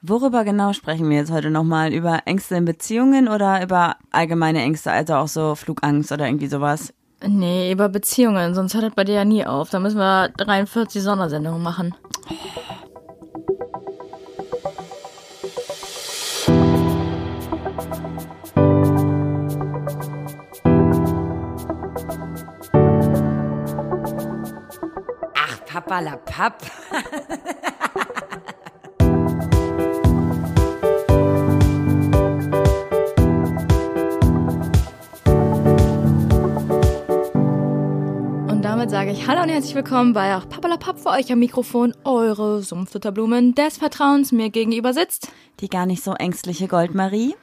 Worüber genau sprechen wir jetzt heute nochmal? Über Ängste in Beziehungen oder über allgemeine Ängste, also auch so Flugangst oder irgendwie sowas? Nee, über Beziehungen, sonst hört das bei dir ja nie auf. Da müssen wir 43 Sondersendungen machen. Ach, Papa la Papp. damit sage ich Hallo und herzlich willkommen bei auch Papalapap für euch am Mikrofon, eure Sumpftutterblumen des Vertrauens mir gegenüber sitzt. Die gar nicht so ängstliche Goldmarie.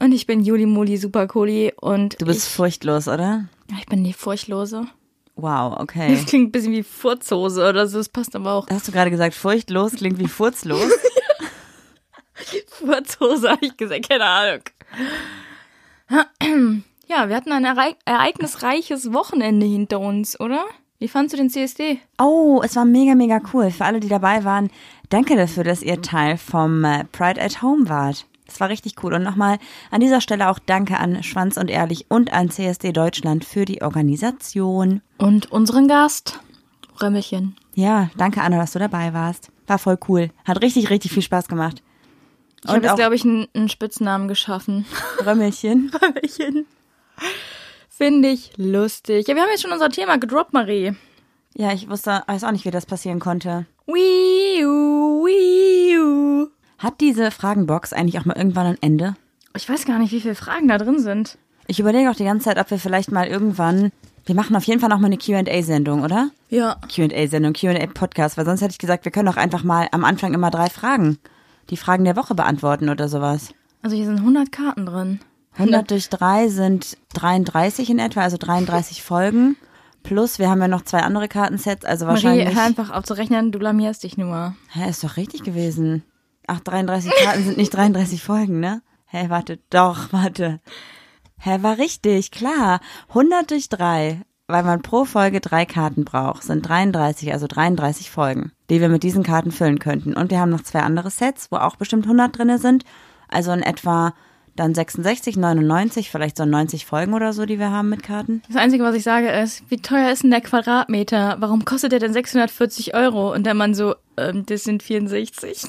Und ich bin Juli Muli Supercooli und Du bist furchtlos, oder? ich, ich bin die Furchtlose. Wow, okay. Das klingt ein bisschen wie Furzhose oder so, das passt aber auch. Hast du gerade gesagt, furchtlos klingt wie furzlos? Furzhose habe ich gesagt, keine Ahnung. Ja, wir hatten ein erei- ereignisreiches Wochenende hinter uns, oder? Wie fandst du den CSD? Oh, es war mega, mega cool. Für alle, die dabei waren, danke dafür, dass ihr Teil vom äh, Pride at Home wart. Das war richtig cool. Und nochmal an dieser Stelle auch danke an Schwanz und Ehrlich und an CSD Deutschland für die Organisation. Und unseren Gast, Römmelchen. Ja, danke Anna, dass du dabei warst. War voll cool. Hat richtig, richtig viel Spaß gemacht. Ich habe jetzt, glaube ich, einen, einen Spitznamen geschaffen. Römmelchen. Römmelchen. Finde ich lustig. Ja, wir haben jetzt schon unser Thema gedroppt, Marie. Ja, ich wusste, weiß auch nicht, wie das passieren konnte. Wii U, Wii U. Hat diese Fragenbox eigentlich auch mal irgendwann ein Ende? Ich weiß gar nicht, wie viele Fragen da drin sind. Ich überlege auch die ganze Zeit, ob wir vielleicht mal irgendwann, wir machen auf jeden Fall noch mal eine Q&A-Sendung, oder? Ja. Q&A-Sendung, Q&A-Podcast, weil sonst hätte ich gesagt, wir können doch einfach mal am Anfang immer drei Fragen, die Fragen der Woche beantworten oder sowas. Also hier sind 100 Karten drin. 100 durch drei sind 33 in etwa, also 33 Folgen. Plus, wir haben ja noch zwei andere Kartensets, also Marie, wahrscheinlich. hör einfach auf zu rechnen, du blamierst dich nur. Hä, ist doch richtig gewesen. Ach, 33 Karten sind nicht 33 Folgen, ne? Hä, warte, doch, warte. Hä, war richtig, klar. 100 durch 3, weil man pro Folge drei Karten braucht, sind 33, also 33 Folgen, die wir mit diesen Karten füllen könnten. Und wir haben noch zwei andere Sets, wo auch bestimmt 100 drinne sind. Also in etwa dann 66, 99, vielleicht so 90 Folgen oder so, die wir haben mit Karten. Das Einzige, was ich sage, ist, wie teuer ist denn der Quadratmeter? Warum kostet der denn 640 Euro? Und der Mann so, ähm, das sind 64.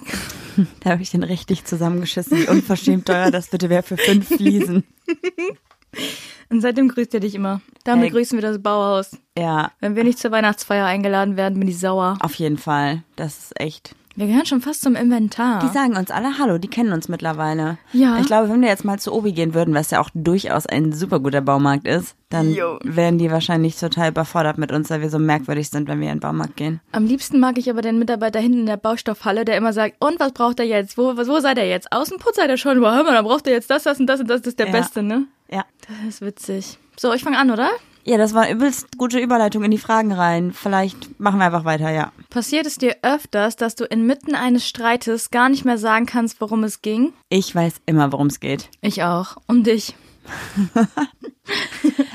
Da habe ich den richtig zusammengeschissen. Wie unverschämt teuer das bitte wäre für fünf Fliesen. Und seitdem grüßt er dich immer. Damit Hey. grüßen wir das Bauhaus. Ja, Wenn wir nicht zur Weihnachtsfeier eingeladen werden, bin ich sauer. auf jeden Fall. Das ist echt. Wir gehören schon fast zum Inventar. Die sagen uns alle Hallo, die kennen uns mittlerweile. Ja. Ich glaube, wenn wir jetzt mal zu Obi gehen würden, was ja auch durchaus ein super guter Baumarkt ist, dann Jo. wären die wahrscheinlich total überfordert mit uns, weil wir so merkwürdig sind, wenn wir in den Baumarkt gehen. Am liebsten mag ich aber den Mitarbeiter hinten in der Baustoffhalle, der immer sagt, und was braucht er jetzt? Wo, wo seid ihr jetzt? Außenputz seid ihr schon? Boah, hör mal, dann braucht er jetzt das, das und das und das. Das ist der Ja. Beste, ne? Ja. Das ist witzig. So, ich fange an, oder? Ja, das war übelst gute Überleitung in die Fragen rein. Vielleicht machen wir einfach weiter, ja. Passiert es dir öfters, dass du inmitten eines Streites gar nicht mehr sagen kannst, worum es ging? Ich weiß immer, worum es geht. Ich auch. Um dich.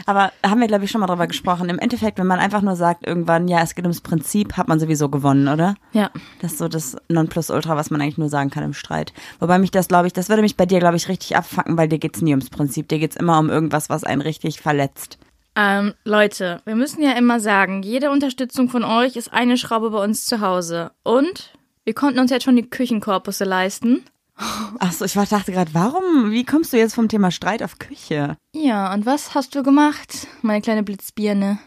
Aber haben wir, glaube ich, schon mal drüber gesprochen. Im Endeffekt, wenn man einfach nur sagt irgendwann, ja, es geht ums Prinzip, hat man sowieso gewonnen, oder? Ja. Das ist so das Nonplusultra, was man eigentlich nur sagen kann im Streit. Wobei mich das, glaube ich, das würde mich bei dir, glaube ich, richtig abfacken, weil dir geht's nie ums Prinzip. Dir geht's immer um irgendwas, was einen richtig verletzt. Ähm, Leute, wir müssen ja immer sagen, jede Unterstützung von euch ist eine Schraube bei uns zu Hause. Und wir konnten uns jetzt schon die Küchenkorpusse leisten. Ach so, ich war- dachte gerade, warum? Wie kommst du jetzt vom Thema Streit auf Küche? Ja, und was hast du gemacht, meine kleine Blitzbirne?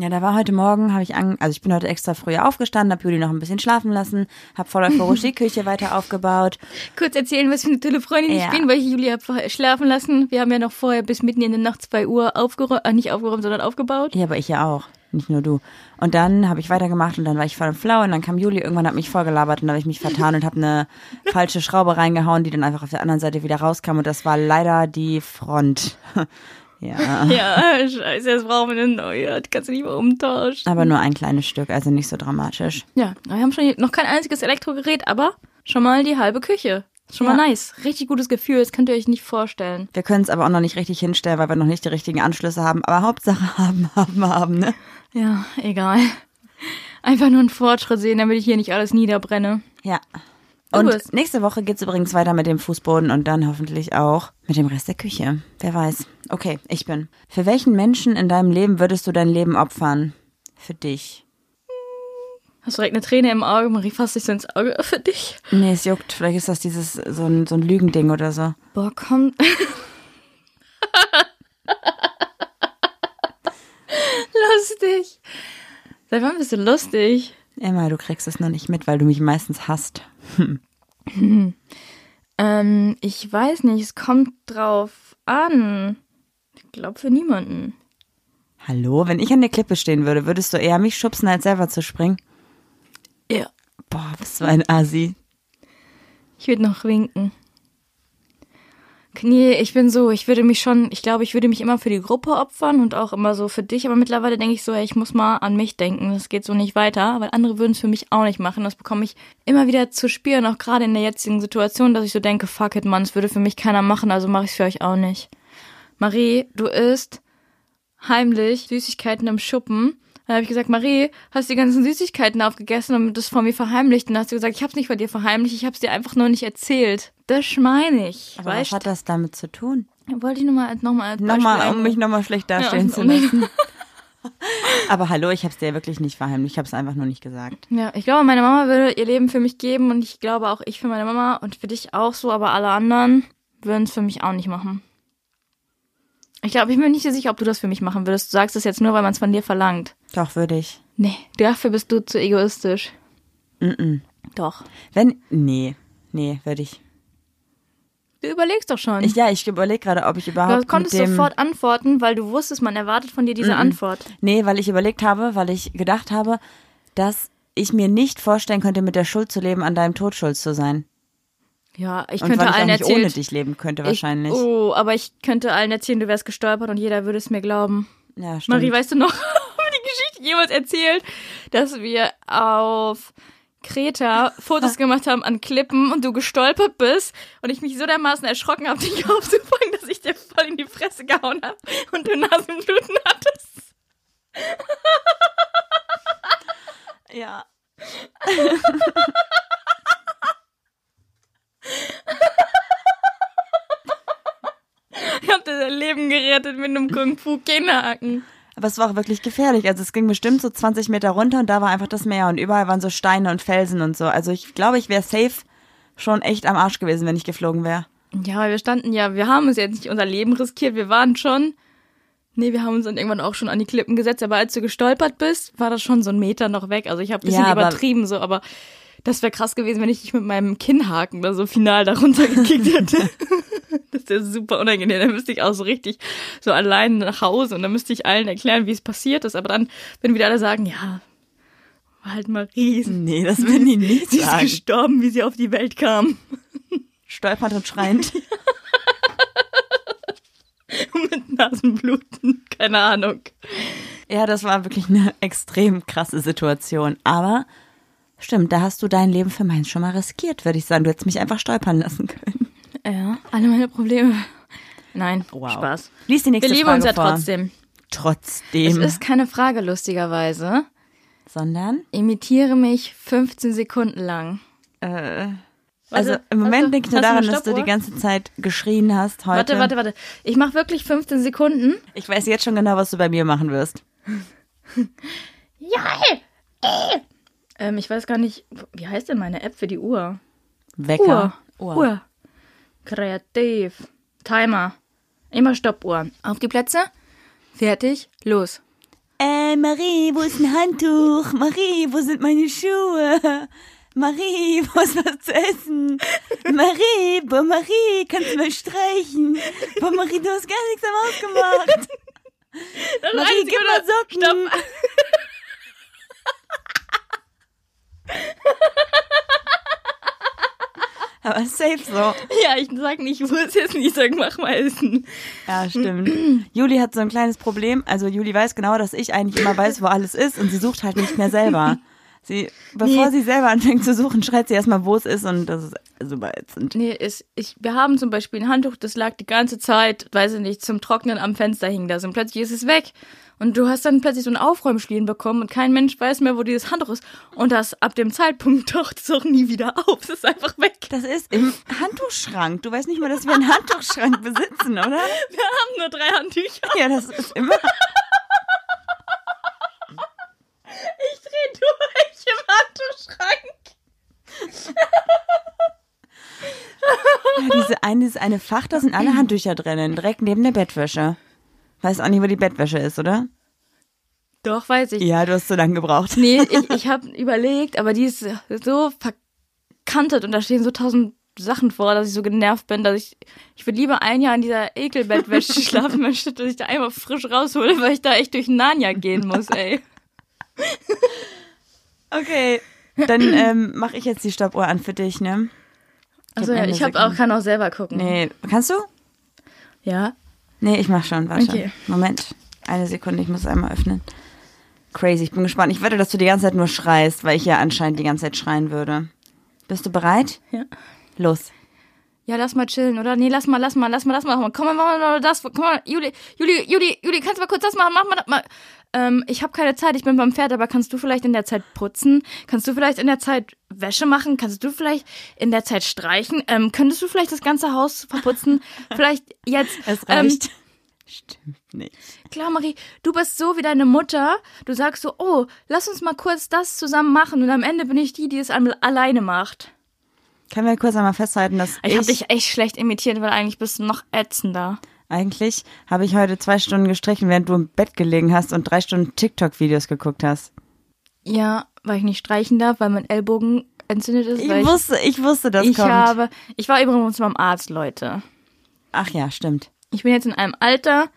Ja, da war heute Morgen, habe ich an, also ich bin heute extra früher aufgestanden, habe Juli noch ein bisschen schlafen lassen, habe voll euphorisch die Küche weiter aufgebaut. Kurz erzählen, was für eine tolle Freundin Ja. ich bin, weil ich Julia hab vorher schlafen lassen. Wir haben ja noch vorher bis mitten in der Nacht 2 Uhr aufgeräumt, äh, nicht aufgeräumt, sondern aufgebaut. Ja, aber ich ja auch. Nicht nur du. Und dann habe ich weitergemacht und dann war ich voll im Flau und dann kam Juli, irgendwann hat mich vollgelabert und dann habe ich mich vertan und habe eine falsche Schraube reingehauen, die dann einfach auf der anderen Seite wieder rauskam und das war leider die Front. Ja. Ja, scheiße, jetzt brauchen wir eine neue. Die kannst du nicht mehr umtauschen. Aber nur ein kleines Stück, also nicht so dramatisch. Ja, wir haben schon noch kein einziges Elektrogerät, aber schon mal die halbe Küche. Schon mal Ja. nice. Richtig gutes Gefühl, das könnt ihr euch nicht vorstellen. Wir können es aber auch noch nicht richtig hinstellen, weil wir noch nicht die richtigen Anschlüsse haben. Aber Hauptsache haben, haben, haben, ne? Ja, egal. Einfach nur einen Fortschritt sehen, damit ich hier nicht alles niederbrenne. Ja. Und bist. nächste Woche geht's übrigens weiter mit dem Fußboden und dann hoffentlich auch mit dem Rest der Küche. Wer weiß. Okay, ich bin. Für welchen Menschen in deinem Leben würdest du dein Leben opfern? Für dich. Hast du direkt eine Träne im Auge? Marie fasst sich so ins Auge für dich. Nee, es juckt. Vielleicht ist das dieses so ein, so ein Lügending oder so. Boah, komm. lustig. Seit wann bist du lustig? Emma, du kriegst es noch nicht mit, weil du mich meistens hasst. Ähm, ich weiß nicht, es kommt drauf an. Ich glaube für niemanden. Hallo, wenn ich an der Klippe stehen würde, würdest du eher mich schubsen, als selber zu springen? Ja. Boah, bist du ein Asi. Ich würde noch winken. Nee, ich bin so, ich würde mich schon, ich glaube, ich würde mich immer für die Gruppe opfern und auch immer so für dich, aber mittlerweile denke ich so, ey, ich muss mal an mich denken, das geht so nicht weiter, weil andere würden es für mich auch nicht machen. Das bekomme ich immer wieder zu spüren, auch gerade in der jetzigen Situation, dass ich so denke, fuck it, Mann, es würde für mich keiner machen, also mache ich es für euch auch nicht. Marie, du isst heimlich Süßigkeiten im Schuppen. Dann habe ich gesagt, Marie, hast du die ganzen Süßigkeiten aufgegessen und das vor mir verheimlicht? Und dann hast du gesagt, ich habe es nicht vor dir verheimlicht, ich habe es dir einfach nur nicht erzählt. Das meine ich. Aber weißt was hat das damit zu tun? wollte ich nur mal, noch mal als Nochmal, um mich nochmal schlecht dastehen Ja, zu lassen. Aber hallo, ich hab's dir wirklich nicht verheimlicht. Ich hab's einfach nur nicht gesagt. Ja, ich glaube, meine Mama würde ihr Leben für mich geben und ich glaube auch ich für meine Mama und für dich auch so, aber alle anderen würden es für mich auch nicht machen. Ich glaube, ich bin mir nicht so sicher, ob du das für mich machen würdest. Du sagst es jetzt nur, weil man es von dir verlangt. Doch, würde ich. Nee, dafür bist du zu egoistisch. Mm-mm. Doch. Wenn, nee, nee, würde ich. Du überlegst doch schon. ich. Ja, ich überlege gerade, ob ich du überhaupt konntest mit dem... sofort antworten, weil du wusstest, man erwartet von dir diese Antwort. Nee, weil ich überlegt habe, weil ich gedacht habe, dass ich mir nicht vorstellen könnte, mit der Schuld zu leben, an deinem Tod schuld zu sein. Ja, ich Und könnte weil ich auch allen nicht erzählen. ohne dich leben könnte wahrscheinlich. Ich, oh, aber ich könnte allen erzählen, du wärst gestolpert und jeder würde es mir glauben. ja, stimmt. Marie, weißt du noch, Geschichte jemals erzählt, dass wir auf Kreta Fotos gemacht haben an Klippen und du gestolpert bist und ich mich so dermaßen erschrocken habe, dich aufzufangen, dass ich dir voll in die Fresse gehauen habe und du Nasenbluten hattest. ja. Ich hab dir dein Leben gerettet mit einem Kung-Fu-Kinnhaken. Aber es war auch wirklich gefährlich. Also es ging bestimmt so 20 Meter runter und da war einfach das Meer und überall waren so Steine und Felsen und so. Also ich glaube, ich wäre safe schon echt am Arsch gewesen, wenn ich geflogen wäre. Ja, weil wir standen ja, wir haben uns jetzt nicht unser Leben riskiert, wir waren schon. Nee, wir haben uns dann irgendwann auch schon an die Klippen gesetzt, aber als du gestolpert bist, war das schon so ein Meter noch weg. Also ich habe ein bisschen Ja, übertrieben so, aber das wäre krass gewesen, wenn ich dich mit meinem Kinnhaken da so final darunter gekickt hätte. das wäre super unangenehm. Dann müsste ich auch so richtig so allein nach Hause und dann müsste ich allen erklären, wie es passiert ist. Aber dann würden wieder alle sagen, ja, war halt mal riesen. Nee, das würden die nicht Sie ist gestorben, wie sie auf die Welt kam. Stolpernd und schreiend. mit Nasenbluten. Keine Ahnung. Ja, das war wirklich eine extrem krasse Situation. Aber stimmt, da hast du dein Leben für meins schon mal riskiert, würde ich sagen. Du hättest mich einfach stolpern lassen können. Ja, alle meine Probleme. Nein, Wow. Spaß. Lies die nächste Wir lieben Frage uns ja vor. trotzdem. Trotzdem. Es ist keine Frage, lustigerweise. Sondern? Imitiere mich 15 Sekunden lang. Äh, also im Moment du- denke ich nur daran, dass du die ganze Zeit geschrien hast heute. Warte, warte, warte. Ich mache wirklich 15 Sekunden. Ich weiß jetzt schon genau, was du bei mir machen wirst. Ja! Äh. Ähm, ich weiß gar nicht, wie heißt denn meine App für die Uhr? Wecker. Uhr. Uhr. Kreativ. Timer. Immer Stoppuhr. Auf die Plätze. Fertig. Los. Äh, Marie, wo ist ein Handtuch? Marie, wo sind meine Schuhe? Marie, wo ist was zu essen? Marie, boah, Marie, kannst du mal streichen? Boah, Marie, du hast gar nichts am Haus gemacht. Marie, gib mal Socken. Stopp. Aber safe so. Ja, ich sag nicht, wo es ist, ich sag, mach mal essen. Ja, stimmt. Juli hat so ein kleines Problem. Also Juli weiß genau, dass ich eigentlich immer weiß, wo alles ist und sie sucht halt nicht mehr selber. Sie, bevor Nee. sie selber anfängt zu suchen, schreit sie erstmal, wo es ist und das ist super ätzend. Nee, ist, ich, wir haben zum Beispiel ein Handtuch, das lag die ganze Zeit, weiß ich nicht, zum Trocknen am Fenster hing das und plötzlich ist es weg. Und du hast dann plötzlich so einen Aufräumschlien bekommen und kein Mensch weiß mehr, wo dieses Handtuch ist. Und das ab dem Zeitpunkt taucht es auch nie wieder auf. Es ist einfach weg. Das ist im Handtuchschrank. Du weißt nicht mal, dass wir einen Handtuchschrank besitzen, oder? Wir haben nur drei Handtücher. Ja, das ist immer. Ich dreh durch im Handtuchschrank. Ja, diese eine, dieses eine Fach, da sind alle Handtücher drinnen, direkt neben der Bettwäsche. Weiß auch nicht, wo die Bettwäsche ist, oder? Doch, weiß ich. Ja, du hast so lange gebraucht. Nee, ich, ich habe überlegt, aber die ist so verkantet und da stehen so tausend Sachen vor, dass ich so genervt bin, dass ich, ich würde lieber ein Jahr in dieser Ekelbettwäsche schlafen, anstatt dass ich da einmal frisch raushole, weil ich da echt durch Narnia gehen muss, ey. Okay. Dann ähm, mache ich jetzt die Stoppuhr an für dich, ne? Also ja, ich hab Sekunde. auch, kann auch selber gucken. Nee, kannst du? Ja. Nee, ich mach schon, warte. Okay. Moment. Eine Sekunde, ich muss einmal öffnen. Crazy, ich bin gespannt. Ich wette, dass du die ganze Zeit nur schreist, weil ich ja anscheinend die ganze Zeit schreien würde. Bist du bereit? Ja. Los. Ja, lass mal chillen, oder? Nee, lass mal, lass mal, lass mal, lass mal. Komm mal, mach mal das. Komm mal, Juli, Juli, Juli, Juli, kannst du mal kurz das machen? Mach mal das mal. Ähm, ich habe keine Zeit, ich bin beim Pferd, aber kannst du vielleicht in der Zeit putzen? Kannst du vielleicht in der Zeit Wäsche machen? Kannst du vielleicht in der Zeit streichen? Ähm, könntest du vielleicht das ganze Haus verputzen? vielleicht jetzt. Es Ähm, reicht. Stimmt nicht. klar, Marie, du bist so wie deine Mutter. Du sagst so, oh, lass uns mal kurz das zusammen machen. Und am Ende bin ich die, die es alleine macht. Können wir kurz einmal festhalten, dass Ich, ich, habe dich echt schlecht imitiert, weil eigentlich bist du noch ätzender. Eigentlich habe ich heute zwei Stunden gestrichen, während du im Bett gelegen hast und drei Stunden TikTok-Videos geguckt hast. Ja, weil ich nicht streichen darf, weil mein Ellbogen entzündet ist. Ich wusste, ich wusste, das ich, ich kommt. habe, ich war übrigens beim Arzt, Leute. Ach ja, stimmt. Ich bin jetzt in einem Alter,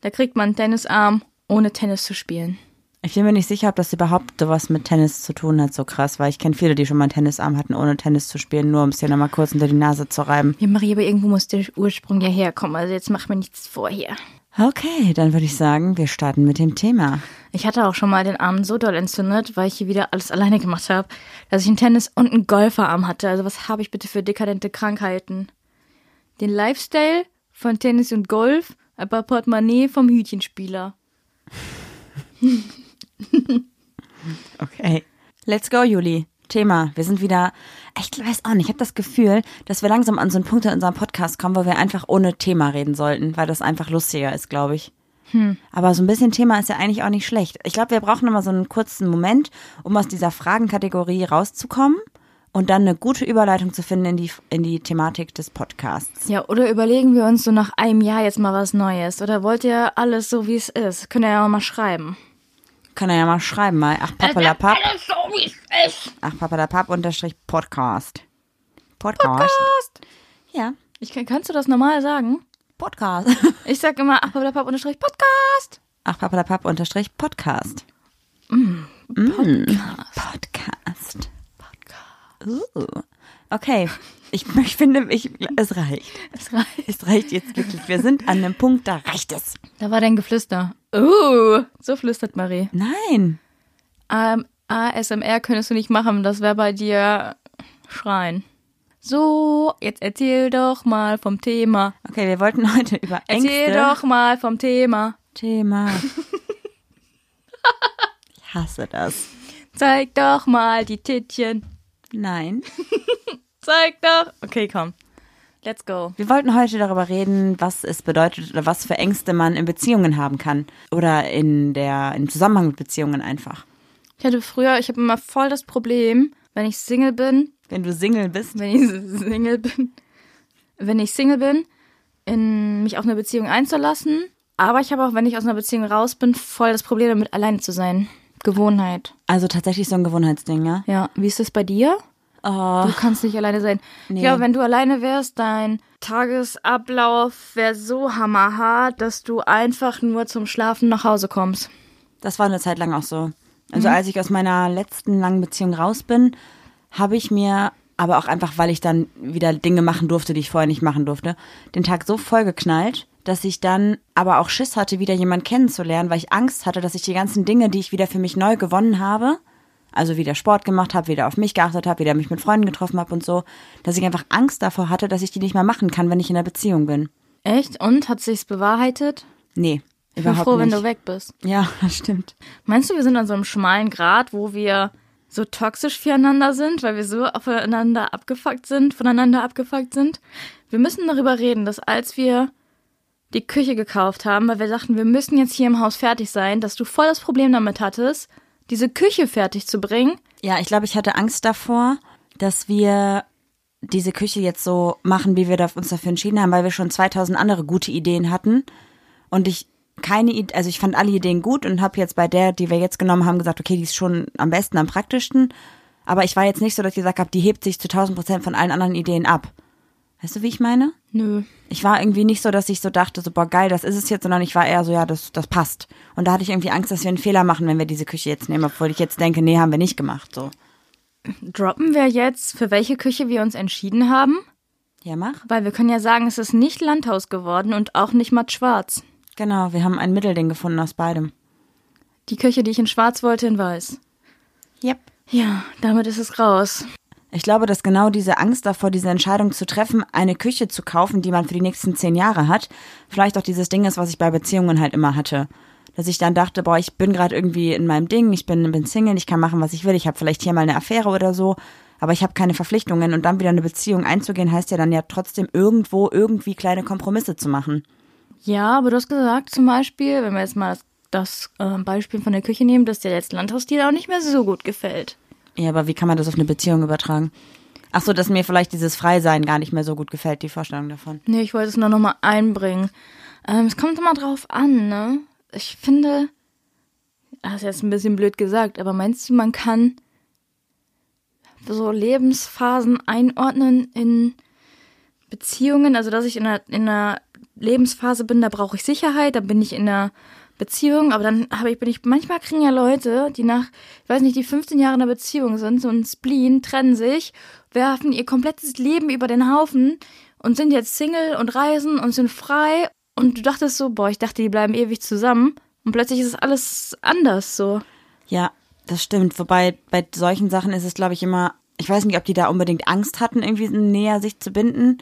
da kriegt man einen Tennisarm, ohne Tennis zu spielen. Ich bin mir nicht sicher, ob das überhaupt sowas mit Tennis zu tun hat, so krass, weil ich kenne viele, die schon mal einen Tennisarm hatten, ohne Tennis zu spielen, nur um es dir nochmal kurz unter die Nase zu reiben. Ja, Marie, aber irgendwo muss der Ursprung ja herkommen. Also jetzt mach mir nichts vor hier. Okay, dann würde ich sagen, wir starten mit dem Thema. Ich hatte auch schon mal den Arm so doll entzündet, weil ich hier wieder alles alleine gemacht habe, dass ich einen Tennis- und einen Golferarm hatte. Also was habe ich bitte für dekadente Krankheiten? Den Lifestyle von Tennis und Golf, aber Portemonnaie vom Hütchenspieler. Okay. Let's go, Juli. Thema. Wir sind wieder, ich weiß auch nicht, ich habe das Gefühl, dass wir langsam an so einen Punkt in unserem Podcast kommen, wo wir einfach ohne Thema reden sollten, weil das einfach lustiger ist, glaube ich. Aber so ein bisschen Thema ist ja eigentlich auch nicht schlecht. Ich glaube, wir brauchen immer so einen kurzen Moment, um aus dieser Fragenkategorie rauszukommen und dann eine gute Überleitung zu finden in die, in die Thematik des Podcasts. Ja, oder überlegen wir uns so nach einem Jahr jetzt mal was Neues? Oder wollt ihr alles so, wie es ist? Könnt ihr ja auch mal schreiben. Kann er ja mal schreiben, mal. Ach, papalapap. Alles so, wie es ist. Ach, papalapap unterstrich Podcast. Podcast. Ja, Ich kann, kannst du das normal sagen? Podcast. Ich sag immer, ach, blablabla, unterstrich Podcast. Ach, papalapap unterstrich Podcast. Podcast. Uh. Okay, ich, ich finde, ich, es reicht. Es reicht. Es reicht jetzt wirklich. Wir sind an einem Punkt, da reicht es. Da war dein Geflüster. Uh, so flüstert Marie. Nein. Ähm, ASMR könntest du nicht machen, das wäre bei dir schreien. So, jetzt erzähl doch mal vom Thema. Okay, wir wollten heute über Ängste. Erzähl doch mal vom Thema. Thema. Ich hasse das. Zeig doch mal die Tittchen. Nein. Zeig doch. Okay, komm. Let's go. Wir wollten heute darüber reden, was es bedeutet oder was für Ängste man in Beziehungen haben kann. Oder in der, im Zusammenhang mit Beziehungen einfach. Ich hatte früher, ich habe immer voll das Problem, wenn ich Single bin, Wenn du Single bist. wenn ich Single bin, wenn ich Single bin, in mich auf eine Beziehung einzulassen. Aber ich habe auch, wenn ich aus einer Beziehung raus bin, voll das Problem damit, alleine zu sein. Gewohnheit. Also tatsächlich so ein Gewohnheitsding, ja? Ja, wie ist das bei dir? Oh, Du kannst nicht alleine sein. Nee. Glaube, wenn du alleine wärst, dein Tagesablauf wäre so hammerhart, dass du einfach nur zum Schlafen nach Hause kommst. das war eine Zeit lang auch so. Also als ich aus meiner letzten langen Beziehung raus bin, habe ich mir, aber auch einfach, weil ich dann wieder Dinge machen durfte, die ich vorher nicht machen durfte, den Tag so vollgeknallt, dass ich dann aber auch Schiss hatte, wieder jemanden kennenzulernen, weil ich Angst hatte, dass ich die ganzen Dinge, die ich wieder für mich neu gewonnen habe, also wieder Sport gemacht habe, wieder auf mich geachtet habe, wieder mich mit Freunden getroffen habe und so, dass ich einfach Angst davor hatte, dass ich die nicht mehr machen kann, wenn ich in einer Beziehung bin. Echt? Und hat sich's bewahrheitet? Nee, Ich bin froh, wenn nicht. du weg bist. Ja, das stimmt. Meinst du, wir sind an so einem schmalen Grat, wo wir so toxisch füreinander sind, weil wir so aufeinander abgefuckt sind, voneinander abgefuckt sind? Wir müssen darüber reden, dass als wir die Küche gekauft haben, weil wir dachten, wir müssen jetzt hier im Haus fertig sein, dass du voll das Problem damit hattest, diese Küche fertig zu bringen. Ja, ich glaube, ich hatte Angst davor, dass wir diese Küche jetzt so machen, wie wir uns dafür entschieden haben, weil wir schon 2000 andere gute Ideen hatten und ich keine also ich fand alle Ideen gut und habe jetzt bei der, die wir jetzt genommen haben, gesagt, okay, die ist schon am besten, am praktischsten, aber ich war jetzt nicht so, dass ich gesagt habe, die hebt sich zu 1000 Prozent von allen anderen Ideen ab. Weißt du, wie ich meine? Nö. Ich war irgendwie nicht so, dass ich so dachte, so, boah, geil, das ist es jetzt, sondern ich war eher so, ja, das, das passt. Und da hatte ich irgendwie Angst, dass wir einen Fehler machen, wenn wir diese Küche jetzt nehmen, obwohl ich jetzt denke, nee, haben wir nicht gemacht, so. Droppen wir jetzt, für welche Küche wir uns entschieden haben? Ja, mach. Weil wir können ja sagen, es ist nicht Landhaus geworden und auch nicht matt schwarz. Genau, wir haben ein Mittelding gefunden aus beidem. Die Küche, die ich in schwarz wollte, in weiß. Yep. Ja, damit ist es raus. Ich glaube, dass genau diese Angst davor, diese Entscheidung zu treffen, eine Küche zu kaufen, die man für die nächsten zehn Jahre hat, vielleicht auch dieses Ding ist, was ich bei Beziehungen halt immer hatte. Dass ich dann dachte, boah, ich bin gerade irgendwie in meinem Ding, ich bin, bin Single, ich kann machen, was ich will, ich habe vielleicht hier mal eine Affäre oder so, aber ich habe keine Verpflichtungen und dann wieder eine Beziehung einzugehen, heißt ja dann ja trotzdem irgendwo irgendwie kleine Kompromisse zu machen. Ja, aber du hast gesagt zum Beispiel, wenn wir jetzt mal das, äh, Beispiel von der Küche nehmen, dass dir jetzt Landhausstil auch nicht mehr so gut gefällt. Ja, aber wie kann man das auf eine Beziehung übertragen? Ach so, dass mir vielleicht dieses Freisein gar nicht mehr so gut gefällt, die Vorstellung davon. Nee, ich wollte es nur noch mal einbringen. Ähm, es kommt immer drauf an, ne? Ich finde, das ist jetzt ein bisschen blöd gesagt, aber meinst du, man kann so Lebensphasen einordnen in Beziehungen? Also, dass ich in einer, in einer Lebensphase bin, da brauche ich Sicherheit, da bin ich in einer Beziehung, aber dann habe ich, bin ich, manchmal kriegen ja Leute, die nach, ich weiß nicht, die 15 Jahre in einer Beziehung sind, so ein Spleen, trennen sich, werfen ihr komplettes Leben über den Haufen und sind jetzt Single und reisen und sind frei. Und du dachtest so, boah, ich dachte, die bleiben ewig zusammen. Und plötzlich ist es alles anders so. Ja, das stimmt. Wobei bei solchen Sachen ist es, glaube ich, immer, ich weiß nicht, ob die da unbedingt Angst hatten, irgendwie näher sich zu binden.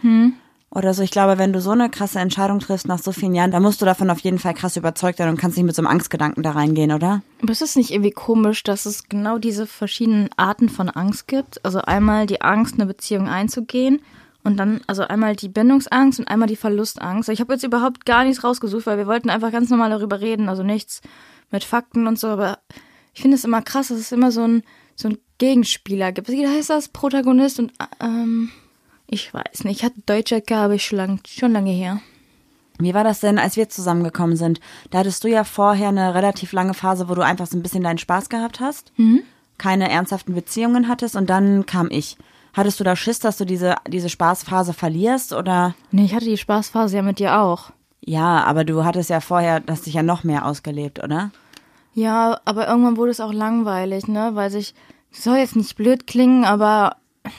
Oder so. Ich glaube, wenn du so eine krasse Entscheidung triffst nach so vielen Jahren, dann musst du davon auf jeden Fall krass überzeugt sein und kannst nicht mit so einem Angstgedanken da reingehen, oder? Aber ist es nicht irgendwie komisch, dass es genau diese verschiedenen Arten von Angst gibt? Also einmal die Angst, eine Beziehung einzugehen und dann, also einmal die Bindungsangst und einmal die Verlustangst. Ich habe jetzt überhaupt gar nichts rausgesucht, weil wir wollten einfach ganz normal darüber reden, also nichts mit Fakten und so, aber ich finde es immer krass, dass es immer so ein, so ein Gegenspieler gibt. Wie heißt das? Protagonist und, ähm, ich weiß nicht. Ich hatte Deutsche habe ich schon, lang, schon lange her. Wie war das denn, als wir zusammengekommen sind? Da hattest du ja vorher eine relativ lange Phase, wo du einfach so ein bisschen deinen Spaß gehabt hast, keine ernsthaften Beziehungen hattest und dann kam ich. Hattest du da Schiss, dass du diese, diese Spaßphase verlierst oder? Nee, ich hatte die Spaßphase ja mit dir auch. Ja, aber du hattest ja vorher, hast dich ja noch mehr ausgelebt, oder? Ja, aber irgendwann wurde es auch langweilig, ne? Weil sich, soll jetzt nicht blöd klingen, aber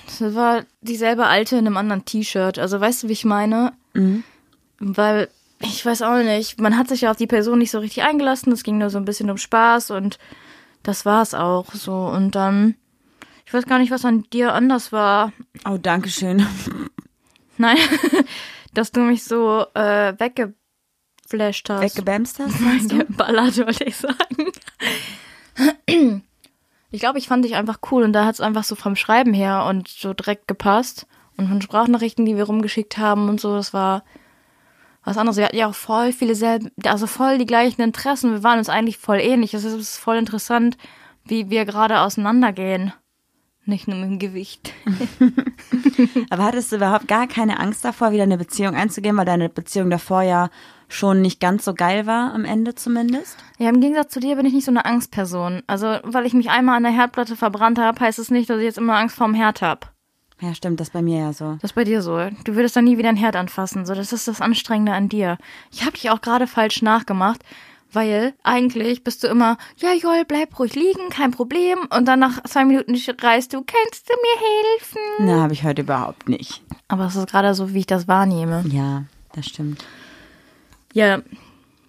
es war dieselbe alte in einem anderen T-Shirt. Also weißt du, wie ich meine? Weil, ich weiß auch nicht, man hat sich ja auf die Person nicht so richtig eingelassen, es ging nur so ein bisschen um Spaß und das war's auch so. Und dann, ich weiß gar nicht, was an dir anders war. Oh, danke schön. Nein, dass du mich so äh, weggeflasht hast. Weggebämst hast, meinst du? Geballert, wollte ich sagen. Ich glaube, ich fand dich einfach cool und da hat es einfach so vom Schreiben her und so direkt gepasst. Und von Sprachnachrichten, die wir rumgeschickt haben und so, das war was anderes. Wir hatten ja auch voll viele selben, also voll die gleichen Interessen. Wir waren uns eigentlich voll ähnlich. Es ist voll interessant, wie wir gerade auseinandergehen. Nicht nur mit dem Gewicht. Aber hattest du überhaupt gar keine Angst davor, wieder eine Beziehung einzugehen, weil deine Beziehung davor ja schon nicht ganz so geil war, am Ende zumindest? Ja, im Gegensatz zu dir bin ich nicht so eine Angstperson. Also, weil ich mich einmal an der Herdplatte verbrannt habe, heißt es nicht, dass ich jetzt immer Angst vorm Herd habe. Ja, stimmt, das bei mir ja so. Das ist bei dir so. Du würdest dann nie wieder einen Herd anfassen. So, das ist das Anstrengende an dir. Ich habe dich auch gerade falsch nachgemacht, weil eigentlich bist du immer, ja, Joel, bleib ruhig liegen, kein Problem. Und dann nach zwei Minuten schreist du, kannst du mir helfen? Na, habe ich heute überhaupt nicht. Aber es ist gerade so, wie ich das wahrnehme. Ja, das stimmt. Ja,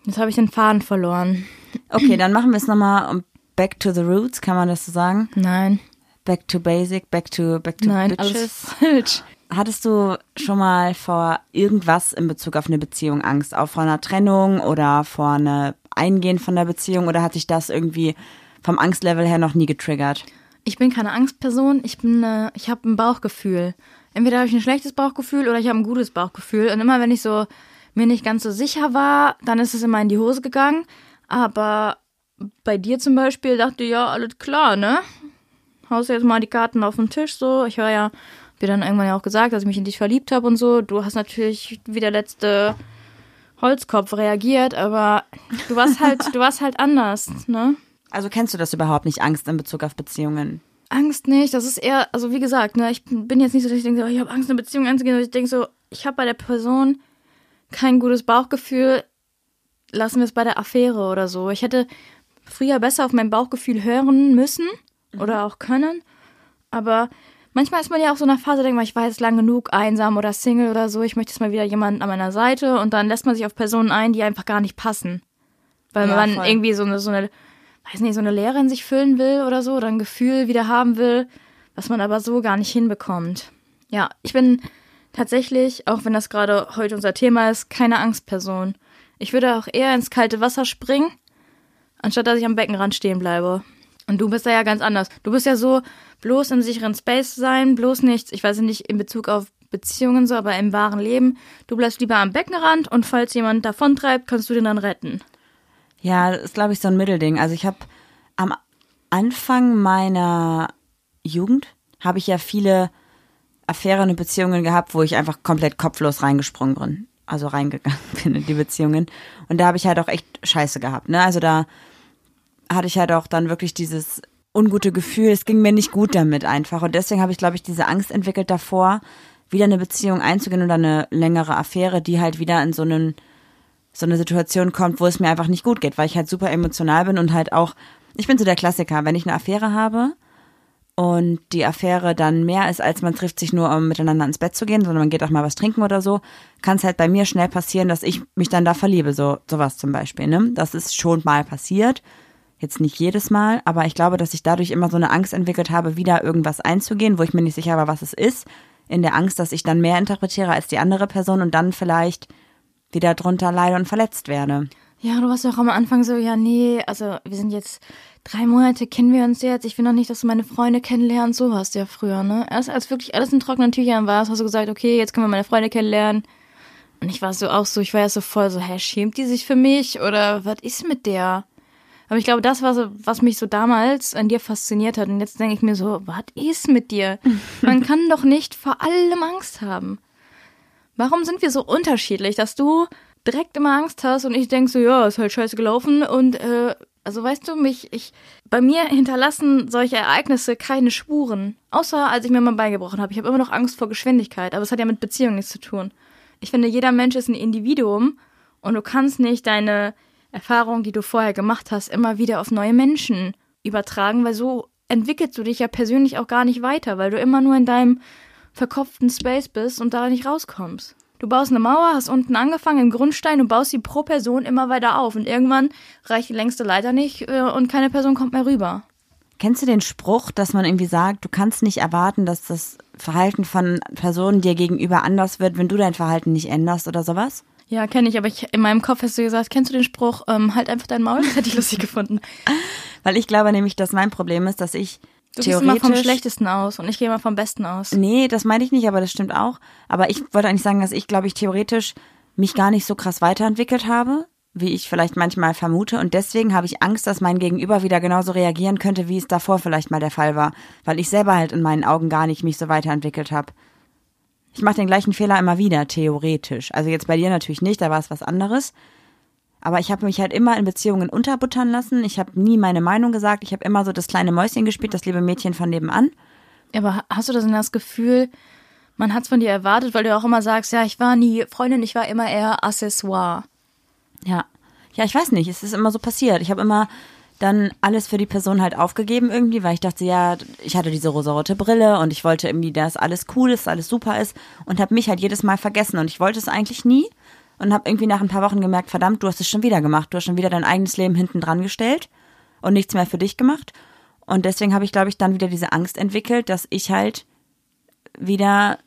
jetzt habe ich den Faden verloren. Okay, dann machen wir es nochmal, back to the roots, kann man das so sagen? Nein. Back to basic, back to, back to Nein, bitches. alles falsch. Hattest du schon mal vor irgendwas in Bezug auf eine Beziehung Angst? Auch vor einer Trennung oder vor eine Eingehen von der Beziehung oder hat dich das irgendwie vom Angstlevel her noch nie getriggert? Ich bin keine Angstperson, ich bin, äh, ich habe ein Bauchgefühl. Entweder habe ich ein schlechtes Bauchgefühl oder ich habe ein gutes Bauchgefühl. Und immer wenn ich so mir nicht ganz so sicher war, dann ist es immer in die Hose gegangen. Aber bei dir zum Beispiel dachte ich, ja, alles klar, ne? Haust jetzt mal die Karten auf den Tisch so. Ich höre ja, hab dir dann irgendwann ja auch gesagt, dass ich mich in dich verliebt habe und so. Du hast natürlich wie der letzte Holzkopf reagiert, aber du warst halt, du warst halt anders, ne? Also kennst du das überhaupt nicht, Angst in Bezug auf Beziehungen? Angst nicht, das ist eher, also wie gesagt, ne, ich bin jetzt nicht so, dass ich denke, so, ich habe Angst, eine Beziehung einzugehen, sondern ich denke so, ich habe bei der Person kein gutes Bauchgefühl, lassen wir es bei der Affäre oder so. Ich hätte früher besser auf mein Bauchgefühl hören müssen oder auch können, aber manchmal ist man ja auch so in einer Phase, denkt man, ich war jetzt lang genug einsam oder Single oder so, ich möchte jetzt mal wieder jemanden an meiner Seite und dann lässt man sich auf Personen ein, die einfach gar nicht passen. Weil Ja, man voll. irgendwie so eine, so eine, weiß nicht, so eine Leere in sich füllen will oder so, oder ein Gefühl wieder haben will, was man aber so gar nicht hinbekommt. Ja, ich bin tatsächlich, auch wenn das gerade heute unser Thema ist, keine Angstperson. Ich würde auch eher ins kalte Wasser springen, anstatt dass ich am Beckenrand stehen bleibe. Und du bist da ja ganz anders. Du bist ja so, bloß im sicheren Space sein, bloß nichts, ich weiß nicht in Bezug auf Beziehungen so, aber im wahren Leben, du bleibst lieber am Beckenrand und falls jemand davontreibt, kannst du den dann retten. Ja, das ist, glaube ich, so ein Mittelding. Also ich habe am Anfang meiner Jugend habe ich ja viele Affären und Beziehungen gehabt, wo ich einfach komplett kopflos reingesprungen bin. Also reingegangen bin in die Beziehungen. Und da habe ich halt auch echt Scheiße gehabt. Ne? Also da hatte ich halt auch dann wirklich dieses ungute Gefühl, es ging mir nicht gut damit einfach. Und deswegen habe ich, glaube ich, diese Angst entwickelt davor, wieder eine Beziehung einzugehen oder eine längere Affäre, die halt wieder in so einen so eine Situation kommt, wo es mir einfach nicht gut geht, weil ich halt super emotional bin und halt auch, ich bin so der Klassiker, wenn ich eine Affäre habe und die Affäre dann mehr ist, als man trifft sich nur, um miteinander ins Bett zu gehen, sondern man geht auch mal was trinken oder so, kann es halt bei mir schnell passieren, dass ich mich dann da verliebe, so sowas zum Beispiel. Ne? Das ist schon mal passiert, jetzt nicht jedes Mal, aber ich glaube, dass ich dadurch immer so eine Angst entwickelt habe, wieder irgendwas einzugehen, wo ich mir nicht sicher war, was es ist, in der Angst, dass ich dann mehr interpretiere als die andere Person und dann vielleicht wieder drunter leide und verletzt werde. Ja, du warst ja auch am Anfang so, ja, nee, also wir sind jetzt drei Monate, kennen wir uns jetzt, ich will noch nicht, dass du meine Freunde kennenlernst, so warst du ja früher, ne? Erst als wirklich alles in trockenen Tüchern war, hast du gesagt, okay, jetzt können wir meine Freunde kennenlernen. Und ich war so auch so, ich war ja so voll so, hä, schämt die sich für mich oder was ist mit der? Aber ich glaube, das war so, was mich so damals an dir fasziniert hat. Und jetzt denke ich mir so, was ist mit dir? Man kann doch nicht vor allem Angst haben. Warum sind wir so unterschiedlich, dass du direkt immer Angst hast und ich denk so, ja, ist halt scheiße gelaufen und äh, also weißt du, mich, ich, bei mir hinterlassen solche Ereignisse keine Spuren. Außer als ich mir mal beigebrochen habe. Ich habe immer noch Angst vor Geschwindigkeit, aber es hat ja mit Beziehung nichts zu tun. Ich finde, jeder Mensch ist ein Individuum und du kannst nicht deine Erfahrung, die du vorher gemacht hast, immer wieder auf neue Menschen übertragen, weil so entwickelst du dich ja persönlich auch gar nicht weiter, weil du immer nur in deinem verkopften Space bist und da nicht rauskommst. Du baust eine Mauer, hast unten angefangen im Grundstein und baust sie pro Person immer weiter auf und irgendwann reicht die längste Leiter nicht äh, und keine Person kommt mehr rüber. Kennst du den Spruch, dass man irgendwie sagt, du kannst nicht erwarten, dass das Verhalten von Personen dir gegenüber anders wird, wenn du dein Verhalten nicht änderst oder sowas? Ja, kenne ich, aber ich, in meinem Kopf hast du gesagt, kennst du den Spruch, ähm, halt einfach dein Maul? Das hätte ich lustig gefunden. Weil ich glaube nämlich, dass mein Problem ist, dass ich Du gehst immer vom Schlechtesten aus und ich gehe immer vom Besten aus. Nee, das meine ich nicht, aber das stimmt auch. Aber ich wollte eigentlich sagen, dass ich, glaube ich, theoretisch mich gar nicht so krass weiterentwickelt habe, wie ich vielleicht manchmal vermute. Und deswegen habe ich Angst, dass mein Gegenüber wieder genauso reagieren könnte, wie es davor vielleicht mal der Fall war. Weil ich selber halt in meinen Augen gar nicht mich so weiterentwickelt habe. Ich mache den gleichen Fehler immer wieder, theoretisch. Also jetzt bei dir natürlich nicht, da war es was anderes. Aber ich habe mich halt immer in Beziehungen unterbuttern lassen. Ich habe nie meine Meinung gesagt. Ich habe immer so das kleine Mäuschen gespielt, das liebe Mädchen von nebenan. Aber hast du das, das Gefühl, man hat es von dir erwartet, weil du auch immer sagst, ja, ich war nie Freundin, ich war immer eher Accessoire. Ja. Ja, ich weiß nicht. Es ist immer so passiert. Ich habe immer dann alles für die Person halt aufgegeben irgendwie, weil ich dachte, ja, ich hatte diese rosarote Brille und ich wollte irgendwie, dass alles cool ist, alles super ist und habe mich halt jedes Mal vergessen und ich wollte es eigentlich nie und habe irgendwie nach ein paar Wochen gemerkt, verdammt, du hast es schon wieder gemacht, du hast schon wieder dein eigenes Leben hinten dran gestellt und nichts mehr für dich gemacht. Und deswegen habe ich, glaube ich, dann wieder diese Angst entwickelt, dass ich halt wieder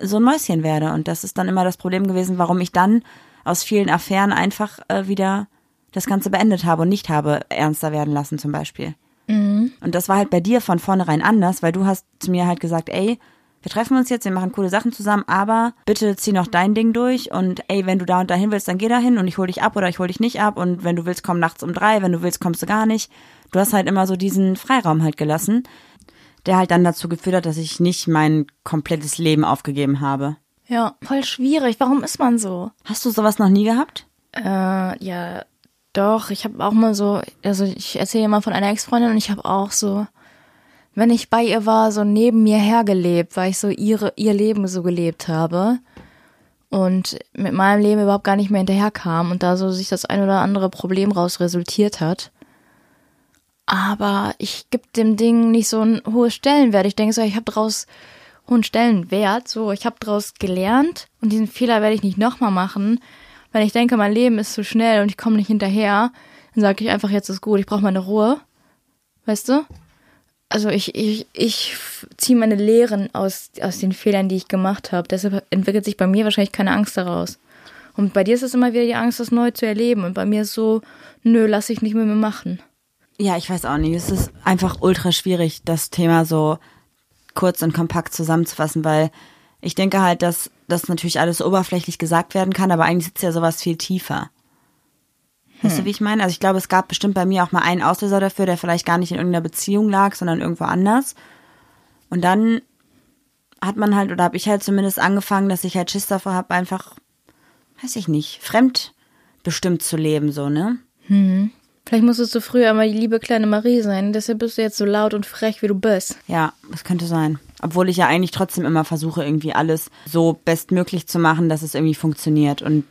so ein Mäuschen werde. Und das ist dann immer das Problem gewesen, warum ich dann aus vielen Affären einfach äh, wieder das Ganze beendet habe und nicht habe ernster werden lassen zum Beispiel. Mhm. Und das war halt bei dir von vornherein anders, weil du hast zu mir halt gesagt, ey, wir treffen uns jetzt, wir machen coole Sachen zusammen, aber bitte zieh noch dein Ding durch und ey, wenn du da und dahin willst, dann geh dahin und ich hol dich ab oder ich hol dich nicht ab und wenn du willst, komm nachts um drei, wenn du willst, kommst du gar nicht. Du hast halt immer so diesen Freiraum halt gelassen, der halt dann dazu geführt hat, dass ich nicht mein komplettes Leben aufgegeben habe. Ja, voll schwierig. Warum ist man so? Hast du sowas noch nie gehabt? Äh, ja, doch. Ich habe auch mal so, also ich erzähle immer von einer Ex-Freundin und ich habe auch so, wenn ich bei ihr war, so neben mir hergelebt, weil ich so ihre, ihr Leben so gelebt habe und mit meinem Leben überhaupt gar nicht mehr hinterherkam und da so sich das ein oder andere Problem raus resultiert hat. Aber ich gebe dem Ding nicht so einen hohen Stellenwert. Ich denke so, ich habe daraus hohen Stellenwert. So, ich habe daraus gelernt und diesen Fehler werde ich nicht nochmal machen. Wenn ich denke, mein Leben ist zu schnell und ich komme nicht hinterher, dann sage ich einfach, jetzt ist gut, ich brauche meine Ruhe. Weißt du? Also ich, ich, ich ziehe meine Lehren aus, aus den Fehlern, die ich gemacht habe. Deshalb entwickelt sich bei mir wahrscheinlich keine Angst daraus. Und bei dir ist es immer wieder die Angst, das neu zu erleben. Und bei mir ist so, nö, lass ich nicht mir machen. Ja, ich weiß auch nicht. Es ist einfach ultra schwierig, das Thema so kurz und kompakt zusammenzufassen, weil ich denke halt, dass das natürlich alles oberflächlich gesagt werden kann, aber eigentlich sitzt ja sowas viel tiefer. Weißt du, wie ich meine? Also ich glaube, es gab bestimmt bei mir auch mal einen Auslöser dafür, der vielleicht gar nicht in irgendeiner Beziehung lag, sondern irgendwo anders. Und dann hat man halt, oder habe ich halt zumindest angefangen, dass ich halt Schiss davor habe, einfach, weiß ich nicht, fremdbestimmt zu leben, so, ne? Vielleicht musstest du früher mal die liebe kleine Marie sein. Deshalb bist du jetzt so laut und frech, wie du bist. Ja, das könnte sein. Obwohl ich ja eigentlich trotzdem immer versuche, irgendwie alles so bestmöglich zu machen, dass es irgendwie funktioniert. Und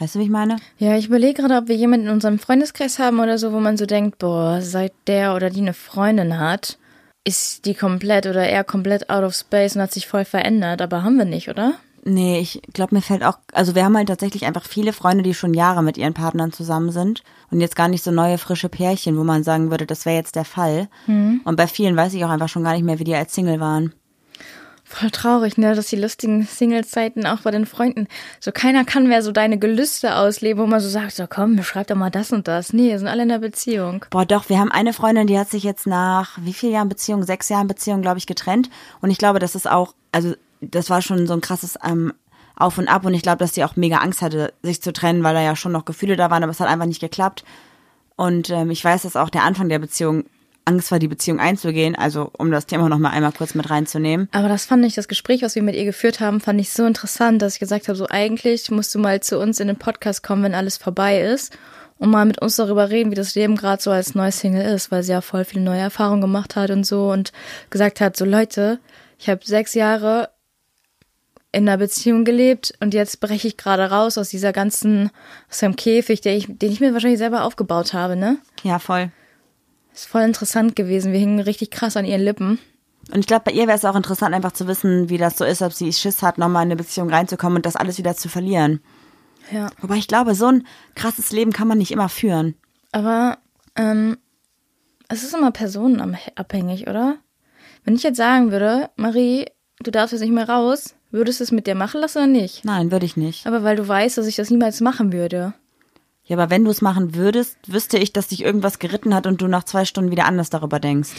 weißt du, wie ich meine? Ja, ich überlege gerade, ob wir jemanden in unserem Freundeskreis haben oder so, wo man so denkt, boah, seit der oder die eine Freundin hat, ist die komplett oder er komplett out of space und hat sich voll verändert. Aber haben wir nicht, oder? Nee, ich glaube, mir fällt auch, also wir haben halt tatsächlich einfach viele Freunde, die schon Jahre mit ihren Partnern zusammen sind und jetzt gar nicht so neue, frische Pärchen, wo man sagen würde, das wäre jetzt der Fall. Und bei vielen weiß ich auch einfach schon gar nicht mehr, wie die als Single waren. Voll traurig, ne, dass die lustigen Single-Zeiten auch bei den Freunden, so keiner kann mehr so deine Gelüste ausleben, wo man so sagt, so komm, beschreib doch mal das und das. Nee, sind alle in der Beziehung. Boah, doch, wir haben eine Freundin, die hat sich jetzt nach wie viel Jahren Beziehung, sechs Jahren Beziehung, glaube ich, getrennt. Und ich glaube, das ist auch, also das war schon so ein krasses ähm, Auf und Ab. Und ich glaube, dass die auch mega Angst hatte, sich zu trennen, weil da ja schon noch Gefühle da waren, aber es hat einfach nicht geklappt. Und ähm, ich weiß, dass auch der Anfang der Beziehung Angst war, die Beziehung einzugehen. Also um das Thema noch mal einmal kurz mit reinzunehmen. Aber das fand ich, das Gespräch, was wir mit ihr geführt haben, fand ich so interessant, dass ich gesagt habe, so eigentlich musst du mal zu uns in den Podcast kommen, wenn alles vorbei ist und mal mit uns darüber reden, wie das Leben gerade so als neues Single ist, weil sie ja voll viele neue Erfahrungen gemacht hat und so und gesagt hat, so Leute, ich habe sechs Jahre in einer Beziehung gelebt und jetzt breche ich gerade raus aus dieser ganzen, aus dem Käfig, den ich, den ich mir wahrscheinlich selber aufgebaut habe, ne? Ja, voll. Ist voll interessant gewesen. Wir hingen richtig krass an ihren Lippen. Und ich glaube, bei ihr wäre es auch interessant, einfach zu wissen, wie das so ist, ob sie Schiss hat, nochmal in eine Beziehung reinzukommen und das alles wieder zu verlieren. Ja. Wobei ich glaube, so ein krasses Leben kann man nicht immer führen. Aber ähm, es ist immer personenabhängig, oder? Wenn ich jetzt sagen würde, Marie, du darfst jetzt nicht mehr raus, würdest du es mit dir machen lassen oder nicht? Nein, würde ich nicht. Aber weil du weißt, dass ich das niemals machen würde. Ja, aber wenn du es machen würdest, wüsste ich, dass dich irgendwas geritten hat und du nach zwei Stunden wieder anders darüber denkst.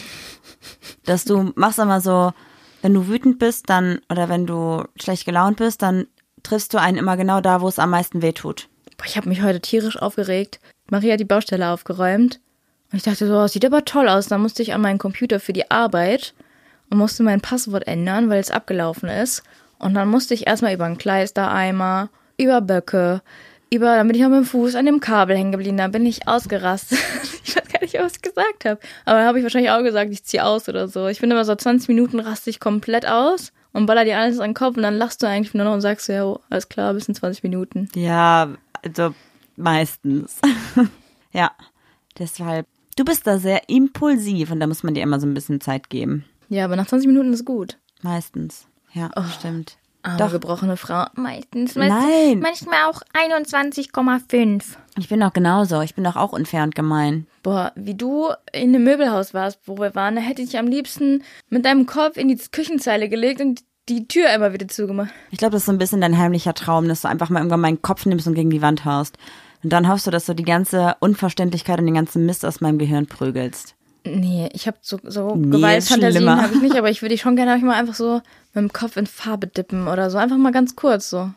Dass du machst immer so, wenn du wütend bist, dann, oder wenn du schlecht gelaunt bist, dann triffst du einen immer genau da, wo es am meisten weh tut. Ich habe mich heute tierisch aufgeregt. Maria hat die Baustelle aufgeräumt. Und ich dachte so, oh, sieht aber toll aus. Dann musste ich an meinen Computer für die Arbeit und musste mein Passwort ändern, weil es abgelaufen ist. Und dann musste ich erstmal über einen Kleistereimer, über Böcke, über, dann bin ich auch mit dem Fuß an dem Kabel hängen geblieben. Da bin ich ausgerastet. ich weiß gar nicht, was ich gesagt habe. Aber da habe ich wahrscheinlich auch gesagt, ich ziehe aus oder so. Ich finde immer so 20 Minuten raste ich komplett aus und baller dir alles an den Kopf und dann lachst du eigentlich nur noch und sagst so, ja, oh, alles klar, bis in 20 Minuten. Ja, also meistens. ja, deshalb. Du bist da sehr impulsiv und da muss man dir immer so ein bisschen Zeit geben. Ja, aber nach 20 Minuten ist gut. Meistens. Ja, Oh. stimmt. Aber Doch. gebrochene Frau. Meistens. Nein. Manchmal auch 21,5. Ich bin doch genauso. Ich bin doch auch unfair und gemein. Boah, wie du in dem Möbelhaus warst, wo wir waren, da hätte ich am liebsten mit deinem Kopf in die Küchenzeile gelegt und die Tür immer wieder zugemacht. Ich glaube, das ist so ein bisschen dein heimlicher Traum, dass du einfach mal irgendwann meinen Kopf nimmst und gegen die Wand haust. Und dann hoffst du, dass du die ganze Unverständlichkeit und den ganzen Mist aus meinem Gehirn prügelst. Nee, ich habe so, so Nee, Gewaltfantasien habe ich nicht, aber ich würde dich schon gerne mal einfach so mit dem Kopf in Farbe dippen oder so. Einfach mal ganz kurz so.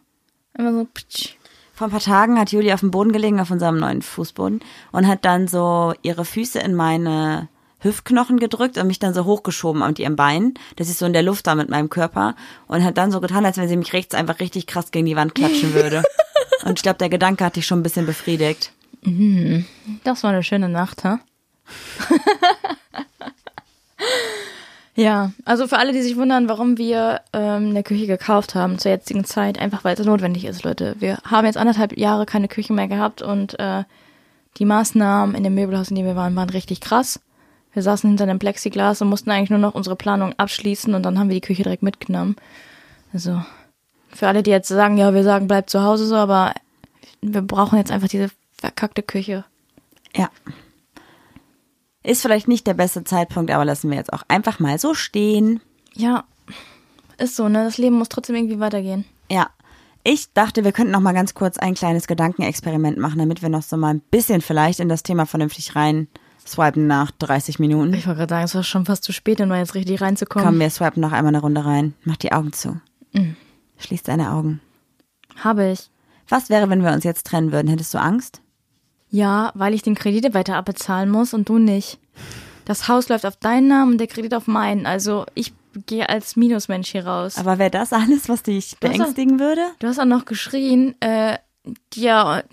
Einfach so. Ptsch. Vor ein paar Tagen hat Julie auf dem Boden gelegen, auf unserem neuen Fußboden, und hat dann so ihre Füße in meine Hüftknochen gedrückt und mich dann so hochgeschoben mit ihrem Bein, dass ich so in der Luft war mit meinem Körper und hat dann so getan, als wenn sie mich rechts einfach richtig krass gegen die Wand klatschen würde. und ich glaube, der Gedanke hat dich schon ein bisschen befriedigt. Das war eine schöne Nacht, ha? ja, also für alle, die sich wundern, warum wir ähm, eine Küche gekauft haben zur jetzigen Zeit, einfach weil es notwendig ist, Leute. Wir haben jetzt anderthalb Jahre keine Küche mehr gehabt und äh, die Maßnahmen in dem Möbelhaus, in dem wir waren, waren richtig krass. Wir saßen hinter einem Plexiglas und mussten eigentlich nur noch unsere Planung abschließen und dann haben wir die Küche direkt mitgenommen. Also für alle, die jetzt sagen, ja, wir sagen, bleibt zu Hause so, aber wir brauchen jetzt einfach diese verkackte Küche. Ja. Ist vielleicht nicht der beste Zeitpunkt, aber lassen wir jetzt auch einfach mal so stehen. Ja, ist so, ne? Das Leben muss trotzdem irgendwie weitergehen. Ja. Ich dachte, wir könnten noch mal ganz kurz ein kleines Gedankenexperiment machen, damit wir noch so mal ein bisschen vielleicht in das Thema vernünftig rein swipen nach 30 Minuten. Ich wollte gerade sagen, es war schon fast zu spät, um da jetzt richtig reinzukommen. Komm, wir swipen noch einmal eine Runde rein. Mach die Augen zu. Schließ deine Augen. Habe ich. Was wäre, wenn wir uns jetzt trennen würden? Hättest du Angst? Ja, weil ich den Kredit weiter abbezahlen muss und du nicht. Das Haus läuft auf deinen Namen und der Kredit auf meinen. Also ich gehe als Minusmensch hier raus. Aber wäre das alles, was dich Du beängstigen würde? Du hast auch noch geschrien, äh, ja,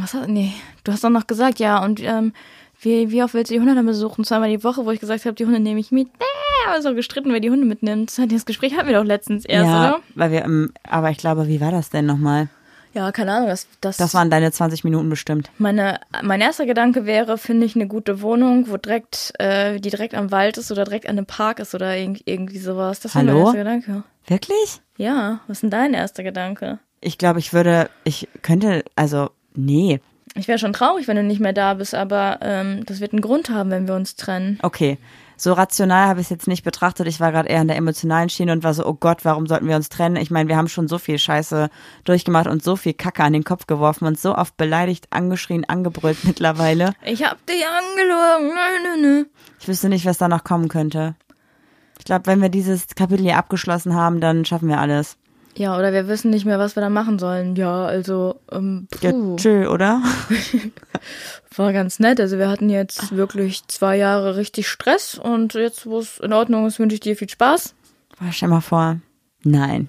was hat, nee, du hast auch noch gesagt, ja, und ähm, wie, wie oft willst du die Hunde dann besuchen? Zweimal die Woche, wo ich gesagt habe, die Hunde nehme ich mit. Äh, aber so gestritten, wer die Hunde mitnimmt. Das, das Gespräch hatten wir doch letztens erst, ja, oder? weil wir, ähm, aber ich glaube, wie war das denn nochmal? Ja, keine Ahnung, das, das, Das waren deine 20 Minuten bestimmt. meine, mein erster Gedanke wäre, finde ich eine gute Wohnung, wo direkt, äh, die direkt am Wald ist oder direkt an einem Park ist oder irg irgendwie sowas. Das war mein erster Gedanke. Wirklich? Ja, was ist denn dein erster Gedanke? Ich glaube, ich würde, ich könnte, also, nee. Ich wäre schon traurig, wenn du nicht mehr da bist, aber ähm, das wird einen Grund haben, wenn wir uns trennen. Okay. So rational habe ich es jetzt nicht betrachtet. Ich war gerade eher in der emotionalen Schiene und war so, oh Gott, warum sollten wir uns trennen? Ich meine, wir haben schon so viel Scheiße durchgemacht und so viel Kacke an den Kopf geworfen und so oft beleidigt, angeschrien, angebrüllt mittlerweile. Ich hab dich angelogen. Nö, nö, nö. Ich wüsste nicht, was da noch kommen könnte. Ich glaube, wenn wir dieses Kapitel hier abgeschlossen haben, dann schaffen wir alles. Ja, oder wir wissen nicht mehr, was wir da machen sollen. Ja, also, ähm, Ja, puh, tschö, oder? war ganz nett. Also wir hatten jetzt wirklich zwei Jahre richtig Stress und jetzt, wo es in Ordnung ist, wünsche ich dir viel Spaß. Boah, stell mal vor. Nein.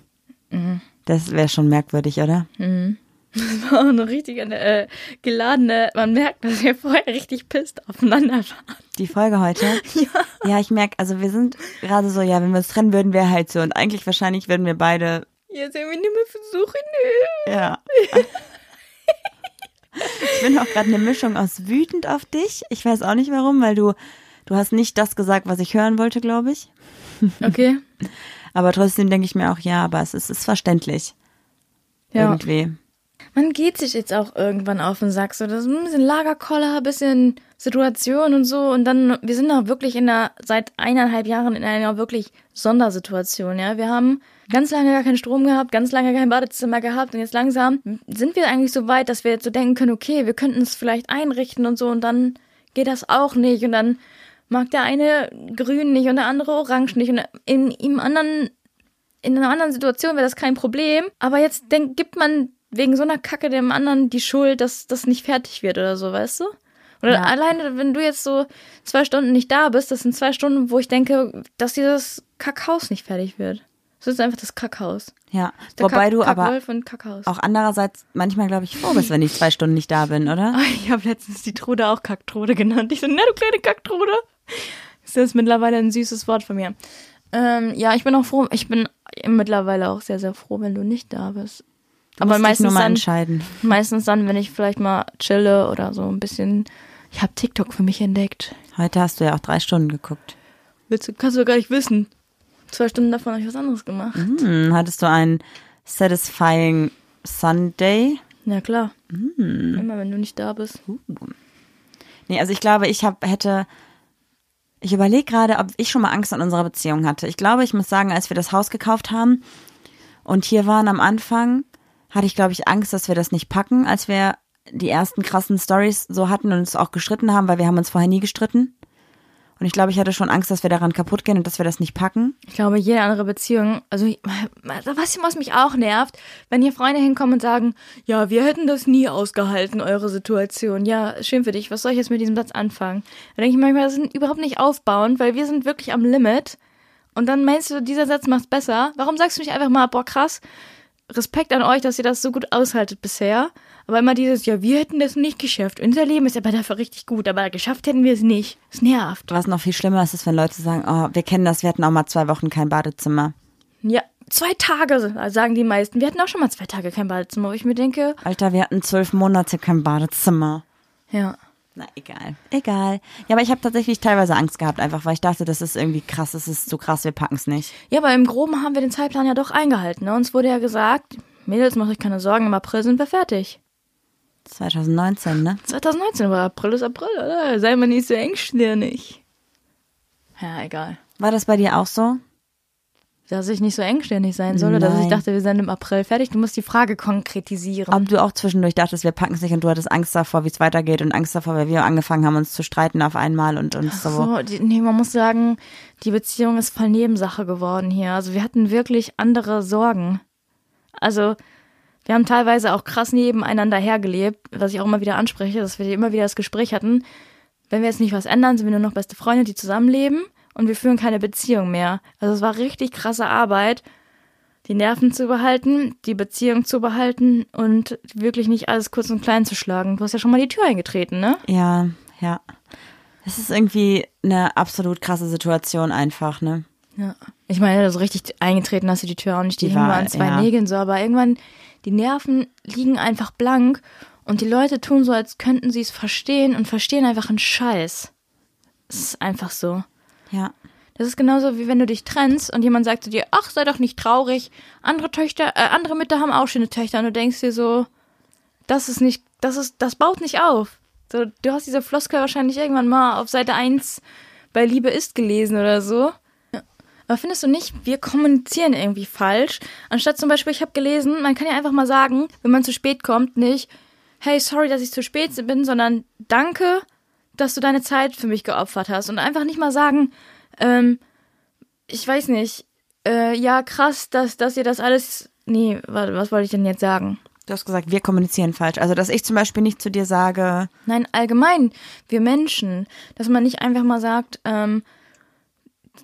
Das wäre schon merkwürdig, oder? Das war auch eine richtig äh, geladene, man merkt, dass wir vorher richtig pisst aufeinander waren. Die Folge heute? Ja. Ja, ich merke, also wir sind gerade so, ja, wenn wir uns trennen würden, wäre halt so. Und eigentlich wahrscheinlich würden wir beide, Jetzt irgendwie nicht mehr versuchen, ja. ich bin auch gerade eine Mischung aus wütend auf dich. Ich weiß auch nicht warum, weil du, du hast nicht das gesagt, was ich hören wollte, glaube ich. Okay. Aber trotzdem denke ich mir auch, ja, aber es ist, es ist verständlich. Ja. Irgendwie. Man geht sich jetzt auch irgendwann auf den Sack. So, das ist ein bisschen Lagerkoller, ein bisschen Situation und so. Und dann, wir sind auch wirklich in einer, seit eineinhalb Jahren in einer wirklich Sondersituation, ja. Wir haben ganz lange gar keinen Strom gehabt, ganz lange kein Badezimmer gehabt. Und jetzt langsam sind wir eigentlich so weit, dass wir jetzt so denken können, okay, wir könnten es vielleicht einrichten und so. Und dann geht das auch nicht. Und dann mag der eine grün nicht und der andere orange nicht. Und in ihm anderen in einer anderen Situation wäre das kein Problem. Aber jetzt denk, gibt man wegen so einer Kacke dem anderen die Schuld, dass das nicht fertig wird oder so, weißt du? Oder Ja. alleine, wenn du jetzt so zwei Stunden nicht da bist, das sind zwei Stunden, wo ich denke, dass dieses Kackhaus nicht fertig wird. Das ist einfach das Kackhaus. Ja. Der Wobei Kack- du aber auch andererseits manchmal, glaube ich, froh bist, wenn ich zwei Stunden nicht da bin, oder? Ich habe letztens die Trude auch Kacktrude genannt. Ich so, na du kleine Kacktrude. Ist das mittlerweile ein süßes Wort von mir. Ähm, ja, ich bin auch froh. Ich bin mittlerweile auch sehr, sehr froh, wenn du nicht da bist. Du Aber meistens nur mal dann, entscheiden. meistens dann, wenn ich vielleicht mal chille oder so ein bisschen. Ich habe TikTok für mich entdeckt. Heute hast du ja auch drei Stunden geguckt. Willst du, kannst du gar nicht wissen. Zwei Stunden davon habe ich was anderes gemacht. Hm, hattest du einen Satisfying Sunday. Ja, klar. Immer wenn du nicht da bist. Nee, also ich glaube, ich hab, hätte, ich überlege gerade, ob ich schon mal Angst an unserer Beziehung hatte. Ich glaube, ich muss sagen, als wir das Haus gekauft haben und hier waren am Anfang, hatte ich, glaube ich, Angst, dass wir das nicht packen, als wir die ersten krassen Stories so hatten und uns auch gestritten haben, weil wir haben uns vorher nie gestritten. Und ich glaube, ich hatte schon Angst, dass wir daran kaputt gehen und dass wir das nicht packen. Ich glaube, jede andere Beziehung, also was, was mich auch nervt, wenn hier Freunde hinkommen und sagen, ja, wir hätten das nie ausgehalten, eure Situation. Ja, schön für dich, was soll ich jetzt mit diesem Satz anfangen? Da denke ich manchmal, das ist überhaupt nicht aufbauend, weil wir sind wirklich am Limit. Und dann meinst du, dieser Satz macht's besser. Warum sagst du nicht einfach mal, boah, krass, Respekt an euch, dass ihr das so gut aushaltet bisher. Aber immer dieses, ja, wir hätten das nicht geschafft. Unser Leben ist aber dafür richtig gut, aber geschafft hätten wir es nicht. Es nervt. Was noch viel schlimmer ist, ist, wenn Leute sagen, oh, wir kennen das, wir hatten auch mal zwei Wochen kein Badezimmer. Ja, zwei Tage, sagen die meisten. Wir hatten auch schon mal zwei Tage kein Badezimmer, wo ich mir denke, Alter, wir hatten zwölf Monate kein Badezimmer. ja. Na, egal. Egal. Ja, aber ich habe tatsächlich teilweise Angst gehabt, einfach weil ich dachte, das ist irgendwie krass, das ist so krass, wir packen es nicht. Ja, aber im Groben haben wir den Zeitplan ja doch eingehalten. Ne? Uns wurde ja gesagt, Mädels, macht euch keine Sorgen, im April sind wir fertig. 2019, ne? 2019 war April ist April, oder? Sei mal nicht so engstirnig. Ja, egal. War das bei dir auch so? Dass ich nicht so engstirnig sein soll, oder dass ich dachte, wir sind im April fertig. Du musst die Frage konkretisieren. Ob du auch zwischendurch dachtest, wir packen es nicht und du hattest Angst davor, wie es weitergeht und Angst davor, weil wir angefangen haben, uns zu streiten auf einmal und uns so. So, die, nee, man muss sagen, die Beziehung ist voll Nebensache geworden hier. Also wir hatten wirklich andere Sorgen. Also wir haben teilweise auch krass nebeneinander hergelebt, was ich auch immer wieder anspreche, dass wir immer wieder das Gespräch hatten, wenn wir jetzt nicht was ändern, sind wir nur noch beste Freunde, die zusammenleben und wir führen keine Beziehung mehr. Also es war richtig krasse Arbeit, die Nerven zu behalten, die Beziehung zu behalten und wirklich nicht alles kurz und klein zu schlagen. Du hast ja schon mal die Tür eingetreten, ne? Ja, ja. Es ist irgendwie eine absolut krasse Situation einfach, ne? Ja. Ich meine, so richtig eingetreten hast du die Tür auch nicht. Die, Die mal an zwei ja. Nägeln so, aber irgendwann, die Nerven liegen einfach blank und die Leute tun so, als könnten sie es verstehen und verstehen einfach einen Scheiß. Es ist einfach so. Ja. Das ist genauso wie wenn du dich trennst und jemand sagt zu dir, ach, sei doch nicht traurig. Andere Töchter, äh, andere Mütter haben auch schöne Töchter und du denkst dir so, das ist nicht, das ist, das baut nicht auf. So, du hast diese Floskel wahrscheinlich irgendwann mal auf Seite 1 bei Liebe ist gelesen oder so. Aber findest du nicht, wir kommunizieren irgendwie falsch? Anstatt zum Beispiel, ich habe gelesen, man kann ja einfach mal sagen, wenn man zu spät kommt, nicht, hey, sorry, dass ich zu spät bin, sondern danke, dass du deine Zeit für mich geopfert hast. Und einfach nicht mal sagen, ähm, ich weiß nicht, äh, ja, krass, dass, dass ihr das alles. Nee, warte, was wollte ich denn jetzt sagen? Du hast gesagt, wir kommunizieren falsch. Also, dass ich zum Beispiel nicht zu dir sage, Nein, allgemein, wir Menschen, dass man nicht einfach mal sagt, ähm,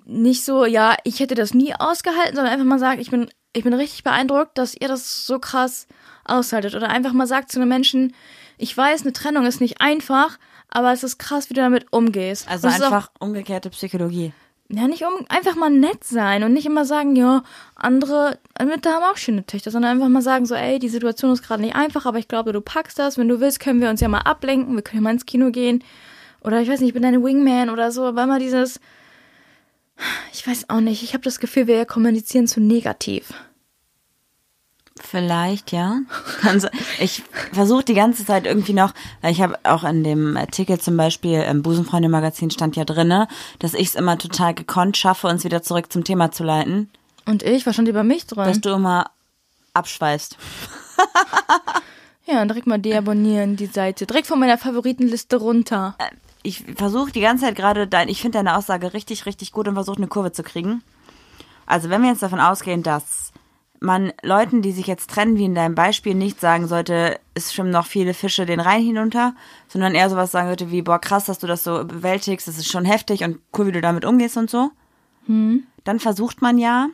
nicht so, ja, ich hätte das nie ausgehalten, sondern einfach mal sagt, ich bin, ich bin richtig beeindruckt, dass ihr das so krass aushaltet. Oder einfach mal sagt zu einem Menschen, ich weiß, eine Trennung ist nicht einfach, aber es ist krass, wie du damit umgehst. also Und ist auch- einfach umgekehrte Psychologie. Ja, nicht um einfach mal nett sein und nicht immer sagen, ja, andere Mütter haben auch schöne Töchter, sondern einfach mal sagen so, ey, die Situation ist gerade nicht einfach, aber ich glaube, du packst das. Wenn du willst, können wir uns ja mal ablenken, wir können ja mal ins Kino gehen. Oder ich weiß nicht, ich bin deine Wingman oder so, aber immer dieses, ich weiß auch nicht, ich habe das Gefühl, wir kommunizieren zu negativ. Vielleicht, ja. Ich versuche die ganze Zeit irgendwie noch, weil ich habe auch in dem Artikel zum Beispiel im Busenfreunde-Magazin stand ja drinne, dass ich es immer total gekonnt schaffe, uns wieder zurück zum Thema zu leiten, Und ich war schon lieber mich dran. dass du immer abschweifst. ja, direkt mal deabonnieren die Seite. Direkt von meiner Favoritenliste runter. Ich versuche die ganze Zeit gerade dein, ich finde deine Aussage richtig, richtig gut und versuche eine Kurve zu kriegen. Also wenn wir jetzt davon ausgehen, dass man Leuten, die sich jetzt trennen, wie in deinem Beispiel, nicht sagen sollte, es schwimmen noch viele Fische den Rhein hinunter, sondern eher sowas sagen sollte wie, boah, krass, dass du das so bewältigst, das ist schon heftig und cool, wie du damit umgehst und so. Dann versucht man ja,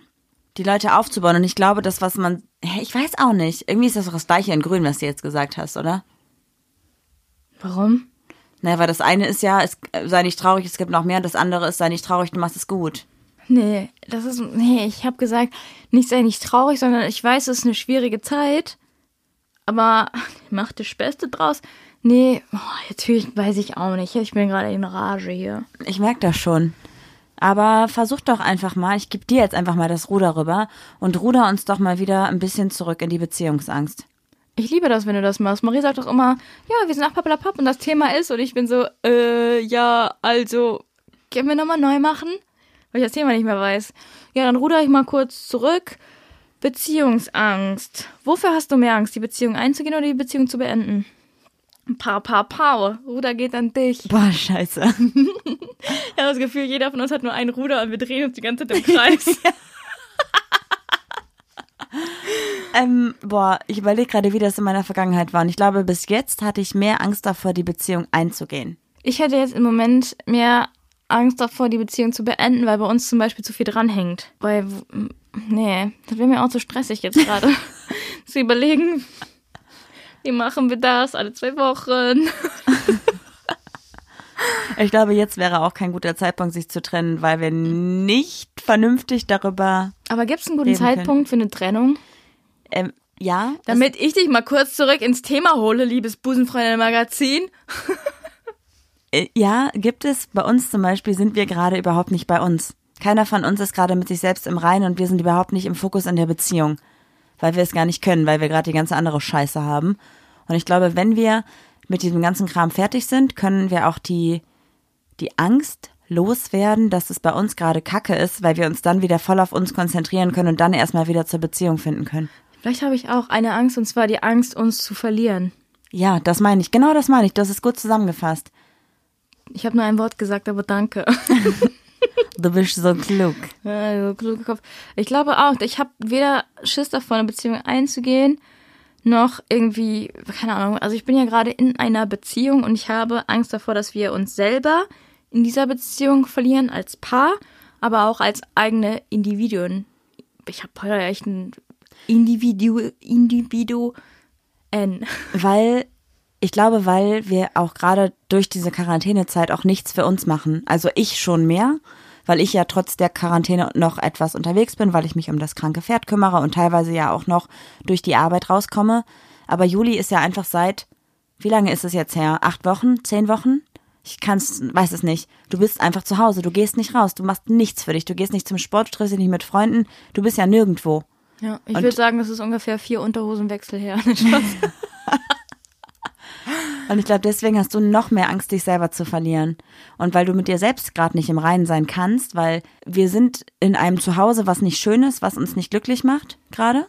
die Leute aufzubauen. Und ich glaube, das, was man, hä, ich weiß auch nicht, irgendwie ist das doch das gleiche in Grün, was du jetzt gesagt hast, oder? Warum? Naja, weil das eine ist ja, es, sei nicht traurig, es gibt noch mehr, und das andere ist, sei nicht traurig, du machst es gut. Nee, das ist, nee, ich habe gesagt, nicht sei nicht traurig, sondern ich weiß, es ist eine schwierige Zeit, aber mach das Beste draus. Nee, oh, jetzt ich, weiß ich auch nicht. Ich bin gerade in Rage hier. Ich merke das schon. Aber versuch doch einfach mal, ich gebe dir jetzt einfach mal das Ruder rüber und ruder uns doch mal wieder ein bisschen zurück in die Beziehungsangst. Ich liebe das, wenn du das machst. Marie sagt doch immer, ja, wir sind nach Pappelapapp und das Thema ist und ich bin so, äh, ja, also, können wir nochmal neu machen? Weil ich das Thema nicht mehr weiß. Ja, dann ruder ich mal kurz zurück. Beziehungsangst. Wofür hast du mehr Angst, die Beziehung einzugehen oder die Beziehung zu beenden? Pa, pa, pa. Ruder geht an dich. Boah, scheiße. Ich habe das Gefühl, jeder von uns hat nur einen Ruder und wir drehen uns die ganze Zeit im Kreis. ähm, boah, ich überlege gerade, wie das in meiner Vergangenheit war. Und ich glaube, bis jetzt hatte ich mehr Angst davor, die Beziehung einzugehen. Ich hätte jetzt im Moment mehr Angst davor, die Beziehung zu beenden, weil bei uns zum Beispiel zu viel dranhängt. Weil, nee, das wäre mir auch zu stressig jetzt gerade. zu überlegen, wie machen wir das alle zwei Wochen? Ich glaube, jetzt wäre auch kein guter Zeitpunkt, sich zu trennen, weil wir nicht vernünftig darüber. Aber gibt es einen guten Reden können. Zeitpunkt für eine Trennung? Ähm, ja, Damit ich dich mal kurz zurück ins Thema hole, liebes Busenfreunde-Magazin. äh, ja, gibt es. Bei uns zum Beispiel sind wir gerade überhaupt nicht bei uns. Keiner von uns ist gerade mit sich selbst im Reinen und wir sind überhaupt nicht im Fokus in der Beziehung. Weil wir es gar nicht können, weil wir gerade die ganze andere Scheiße haben. Und ich glaube, wenn wir mit diesem ganzen Kram fertig sind, können wir auch die, die Angst loswerden, dass es bei uns gerade Kacke ist, weil wir uns dann wieder voll auf uns konzentrieren können und dann erstmal wieder zur Beziehung finden können. Vielleicht habe ich auch eine Angst, und zwar die Angst, uns zu verlieren. Ja, das meine ich. Genau das meine ich. Das ist gut zusammengefasst. Ich habe nur ein Wort gesagt, aber danke. Du bist so klug. Ja, so kluger Kopf. Ich glaube auch, ich habe weder Schiss davor, eine Beziehung einzugehen, noch irgendwie, keine Ahnung, also ich bin ja gerade in einer Beziehung und ich habe Angst davor, dass wir uns selber in dieser Beziehung verlieren als Paar, aber auch als eigene Individuen. Ich habe heute echt ein Individu, Individu N. Weil, ich glaube, weil wir auch gerade durch diese Quarantänezeit auch nichts für uns machen. Also ich schon mehr, weil ich ja trotz der Quarantäne noch etwas unterwegs bin, weil ich mich um das kranke Pferd kümmere und teilweise ja auch noch durch die Arbeit rauskomme. Aber Juli ist ja einfach seit, wie lange ist es jetzt her? Acht Wochen? Zehn Wochen? Ich kann's, weiß es nicht. Du bist einfach zu Hause, du gehst nicht raus, du machst nichts für dich, du gehst nicht zum Sport, du triffst dich nicht mit Freunden, du bist ja nirgendwo. Ja, ich würde sagen, das ist ungefähr vier Unterhosenwechsel her. Und ich glaube, deswegen hast du noch mehr Angst, dich selber zu verlieren. Und weil du mit dir selbst gerade nicht im Reinen sein kannst, weil wir sind in einem Zuhause, was nicht schön ist, was uns nicht glücklich macht, gerade.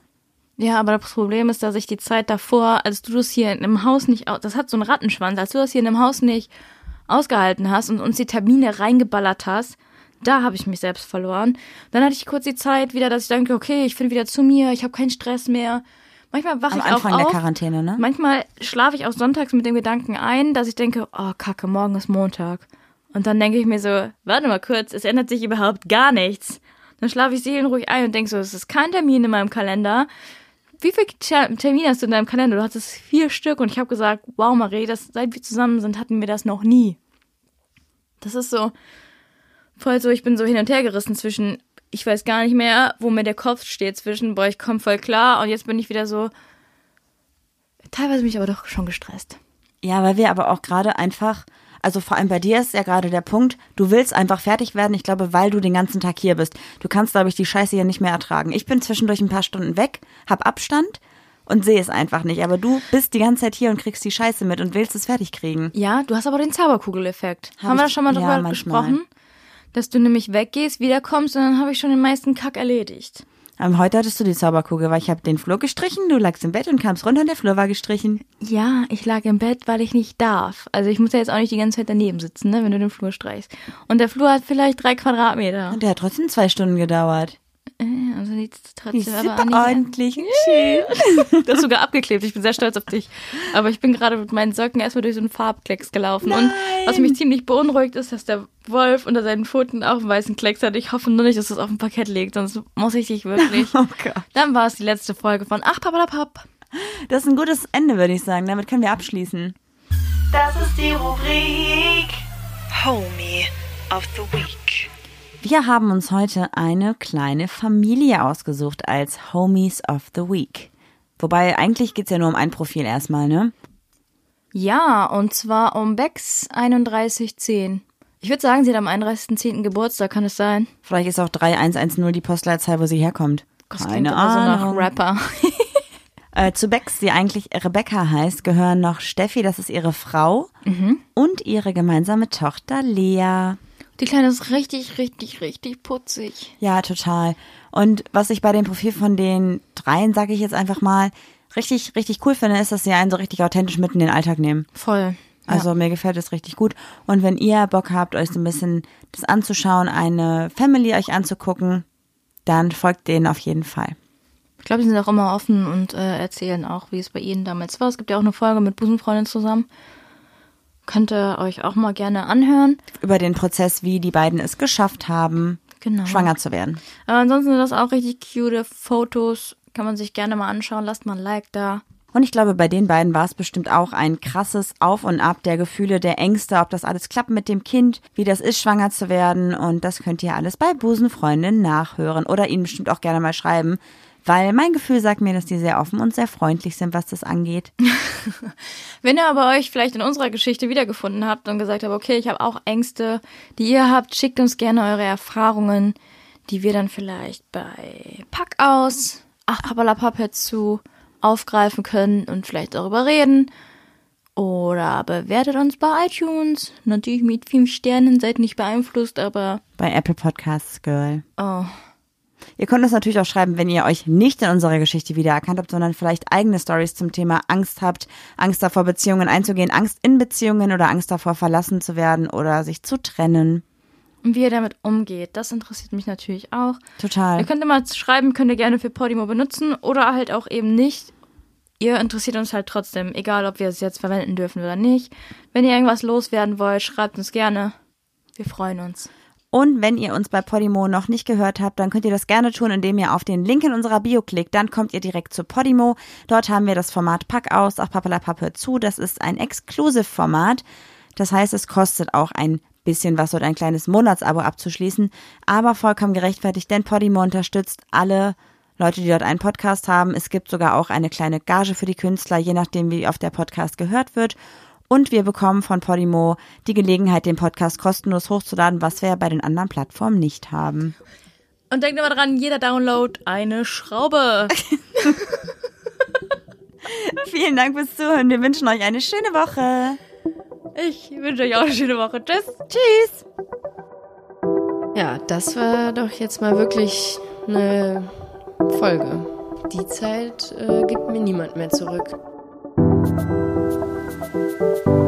Ja, aber das Problem ist, dass ich die Zeit davor, als du das hier in einem Haus nicht, das hat so einen Rattenschwanz, als du das hier in einem Haus nicht ausgehalten hast und uns die Termine reingeballert hast, da habe ich mich selbst verloren. Dann hatte ich kurz die Zeit wieder, dass ich denke, okay, ich finde wieder zu mir, ich habe keinen Stress mehr. Manchmal wache Am ich Anfang auch der auf. Quarantäne, ne? Manchmal schlafe ich auch sonntags mit dem Gedanken ein, dass ich denke, oh Kacke, morgen ist Montag. Und dann denke ich mir so, warte mal kurz, es ändert sich überhaupt gar nichts. Dann schlafe ich seelenruhig ein und denke so, es ist kein Termin in meinem Kalender. Wie viele Ter- Termine hast du in deinem Kalender? Du hattest vier Stück und ich habe gesagt, wow Marie, das, seit wir zusammen sind, hatten wir das noch nie. Das ist so voll so, ich bin so hin und her gerissen zwischen, ich weiß gar nicht mehr, wo mir der Kopf steht, zwischen, boah, ich komme voll klar und jetzt bin ich wieder so, teilweise bin ich aber doch schon gestresst. Ja, weil wir aber auch gerade einfach, also vor allem bei dir ist ja gerade der Punkt, du willst einfach fertig werden, ich glaube, weil du den ganzen Tag hier bist. Du kannst, glaube ich, die Scheiße hier nicht mehr ertragen. Ich bin zwischendurch ein paar Stunden weg, hab Abstand und sehe es einfach nicht. Aber du bist die ganze Zeit hier und kriegst die Scheiße mit und willst es fertig kriegen. Ja, du hast aber den Zauberkugeleffekt. Hab Haben wir da schon mal ja, drüber manchmal. gesprochen? Dass du nämlich weggehst, wiederkommst und dann habe ich schon den meisten Kack erledigt. Ähm, heute hattest du die Zauberkugel, weil ich habe den Flur gestrichen, du lagst im Bett und kamst runter und der Flur war gestrichen. Ja, ich lag im Bett, weil ich nicht darf. Also ich muss ja jetzt auch nicht die ganze Zeit daneben sitzen, ne, wenn du den Flur streichst. Und der Flur hat vielleicht drei Quadratmeter. Und der hat trotzdem zwei Stunden gedauert. Äh, Also sieht trotzdem aber super nicht ordentlich schön. Du hast sogar abgeklebt. Ich bin sehr stolz auf dich. Aber ich bin gerade mit meinen Socken erstmal durch so einen Farbklecks gelaufen. Und was mich ziemlich beunruhigt ist, dass der Wolf unter seinen Pfoten auch einen weißen Klecks hat. Ich hoffe nur nicht, dass das auf dem Parkett liegt, sonst muss ich dich wirklich. Oh Gott. Dann war es die letzte Folge von Ach, Papalapap. Das ist ein gutes Ende, würde ich sagen. Damit können wir abschließen. Das ist die Rubrik Homie of the Week. Wir haben uns heute eine kleine Familie ausgesucht als Homies of the Week. Wobei eigentlich geht's ja nur um ein Profil erstmal, ne? Ja, und zwar um Bex 3110. Ich würde sagen, sie hat am 31.10. Geburtstag, kann es sein? Vielleicht ist auch 3110 die Postleitzahl, wo sie herkommt. Das Keine aber so nach Ahnung. Rapper. Äh, zu Becks, die eigentlich Rebecca heißt, gehören noch Steffi, das ist ihre Frau, Mhm. und ihre gemeinsame Tochter Lea. Die Kleine ist richtig, richtig, richtig putzig. Ja, total. Und was ich bei dem Profil von den dreien, sage ich jetzt einfach mal, richtig, richtig cool finde, ist, dass sie einen so richtig authentisch mit in den Alltag nehmen. Voll. Also mir gefällt es richtig gut. Und wenn ihr Bock habt, euch so ein bisschen das anzuschauen, eine Family euch anzugucken, dann folgt denen auf jeden Fall. Ich glaube, sie sind auch immer offen und äh, erzählen auch, wie es bei ihnen damals war. Es gibt ja auch eine Folge mit Busenfreundin zusammen. Könnt ihr euch auch mal gerne anhören. Über den Prozess, wie die beiden es geschafft haben, Genau. schwanger zu werden. Aber ansonsten sind das auch richtig cute Fotos. Kann man sich gerne mal anschauen. Lasst mal ein Like da. Und ich glaube, bei den beiden war es bestimmt auch ein krasses Auf und Ab der Gefühle, der Ängste, ob das alles klappt mit dem Kind, wie das ist, schwanger zu werden. Und das könnt ihr alles bei Busenfreundin nachhören oder ihnen bestimmt auch gerne mal schreiben. Weil mein Gefühl sagt mir, dass die sehr offen und sehr freundlich sind, was das angeht. Wenn ihr aber euch vielleicht in unserer Geschichte wiedergefunden habt und gesagt habt, okay, ich habe auch Ängste, die ihr habt, schickt uns gerne eure Erfahrungen, die wir dann vielleicht bei Pack aus, ach Pappalapapp zu aufgreifen können und vielleicht darüber reden. Oder bewertet uns bei iTunes. Natürlich mit fünf Sternen, seid nicht beeinflusst, aber Bei Apple Podcasts, Girl. oh, Ihr könnt uns natürlich auch schreiben, wenn ihr euch nicht in unserer Geschichte wiedererkannt habt, sondern vielleicht eigene Stories zum Thema Angst habt, Angst davor, Beziehungen einzugehen, Angst in Beziehungen oder Angst davor, verlassen zu werden oder sich zu trennen. und wie ihr damit umgeht, das interessiert mich natürlich auch. Total. Ihr könnt immer schreiben, könnt ihr gerne für Podimo benutzen oder halt auch eben nicht. Ihr interessiert uns halt trotzdem, egal ob wir es jetzt verwenden dürfen oder nicht. Wenn ihr irgendwas loswerden wollt, schreibt uns gerne. Wir freuen uns. Und wenn ihr uns bei Podimo noch nicht gehört habt, dann könnt ihr das gerne tun, indem ihr auf den Link in unserer Bio klickt. Dann kommt ihr direkt zu Podimo. Dort haben wir das Format Pack aus, auch Pappelapappe zu. Das ist ein Exclusive-Format. Das heißt, es kostet auch ein bisschen was, dort ein kleines Monatsabo abzuschließen. Aber vollkommen gerechtfertigt, denn Podimo unterstützt alle Leute, die dort einen Podcast haben. Es gibt sogar auch eine kleine Gage für die Künstler, je nachdem, wie oft der Podcast gehört wird. Und wir bekommen von Podimo die Gelegenheit, den Podcast kostenlos hochzuladen, was wir bei den anderen Plattformen nicht haben. Und denkt immer dran, jeder Download eine Schraube. Vielen Dank fürs Zuhören. Wir wünschen euch eine schöne Woche. Ich wünsche euch auch eine schöne Woche. Tschüss. Tschüss. Ja, das war doch jetzt mal wirklich eine Folge. Die Zeit äh, gibt mir niemand mehr zurück. Thank you.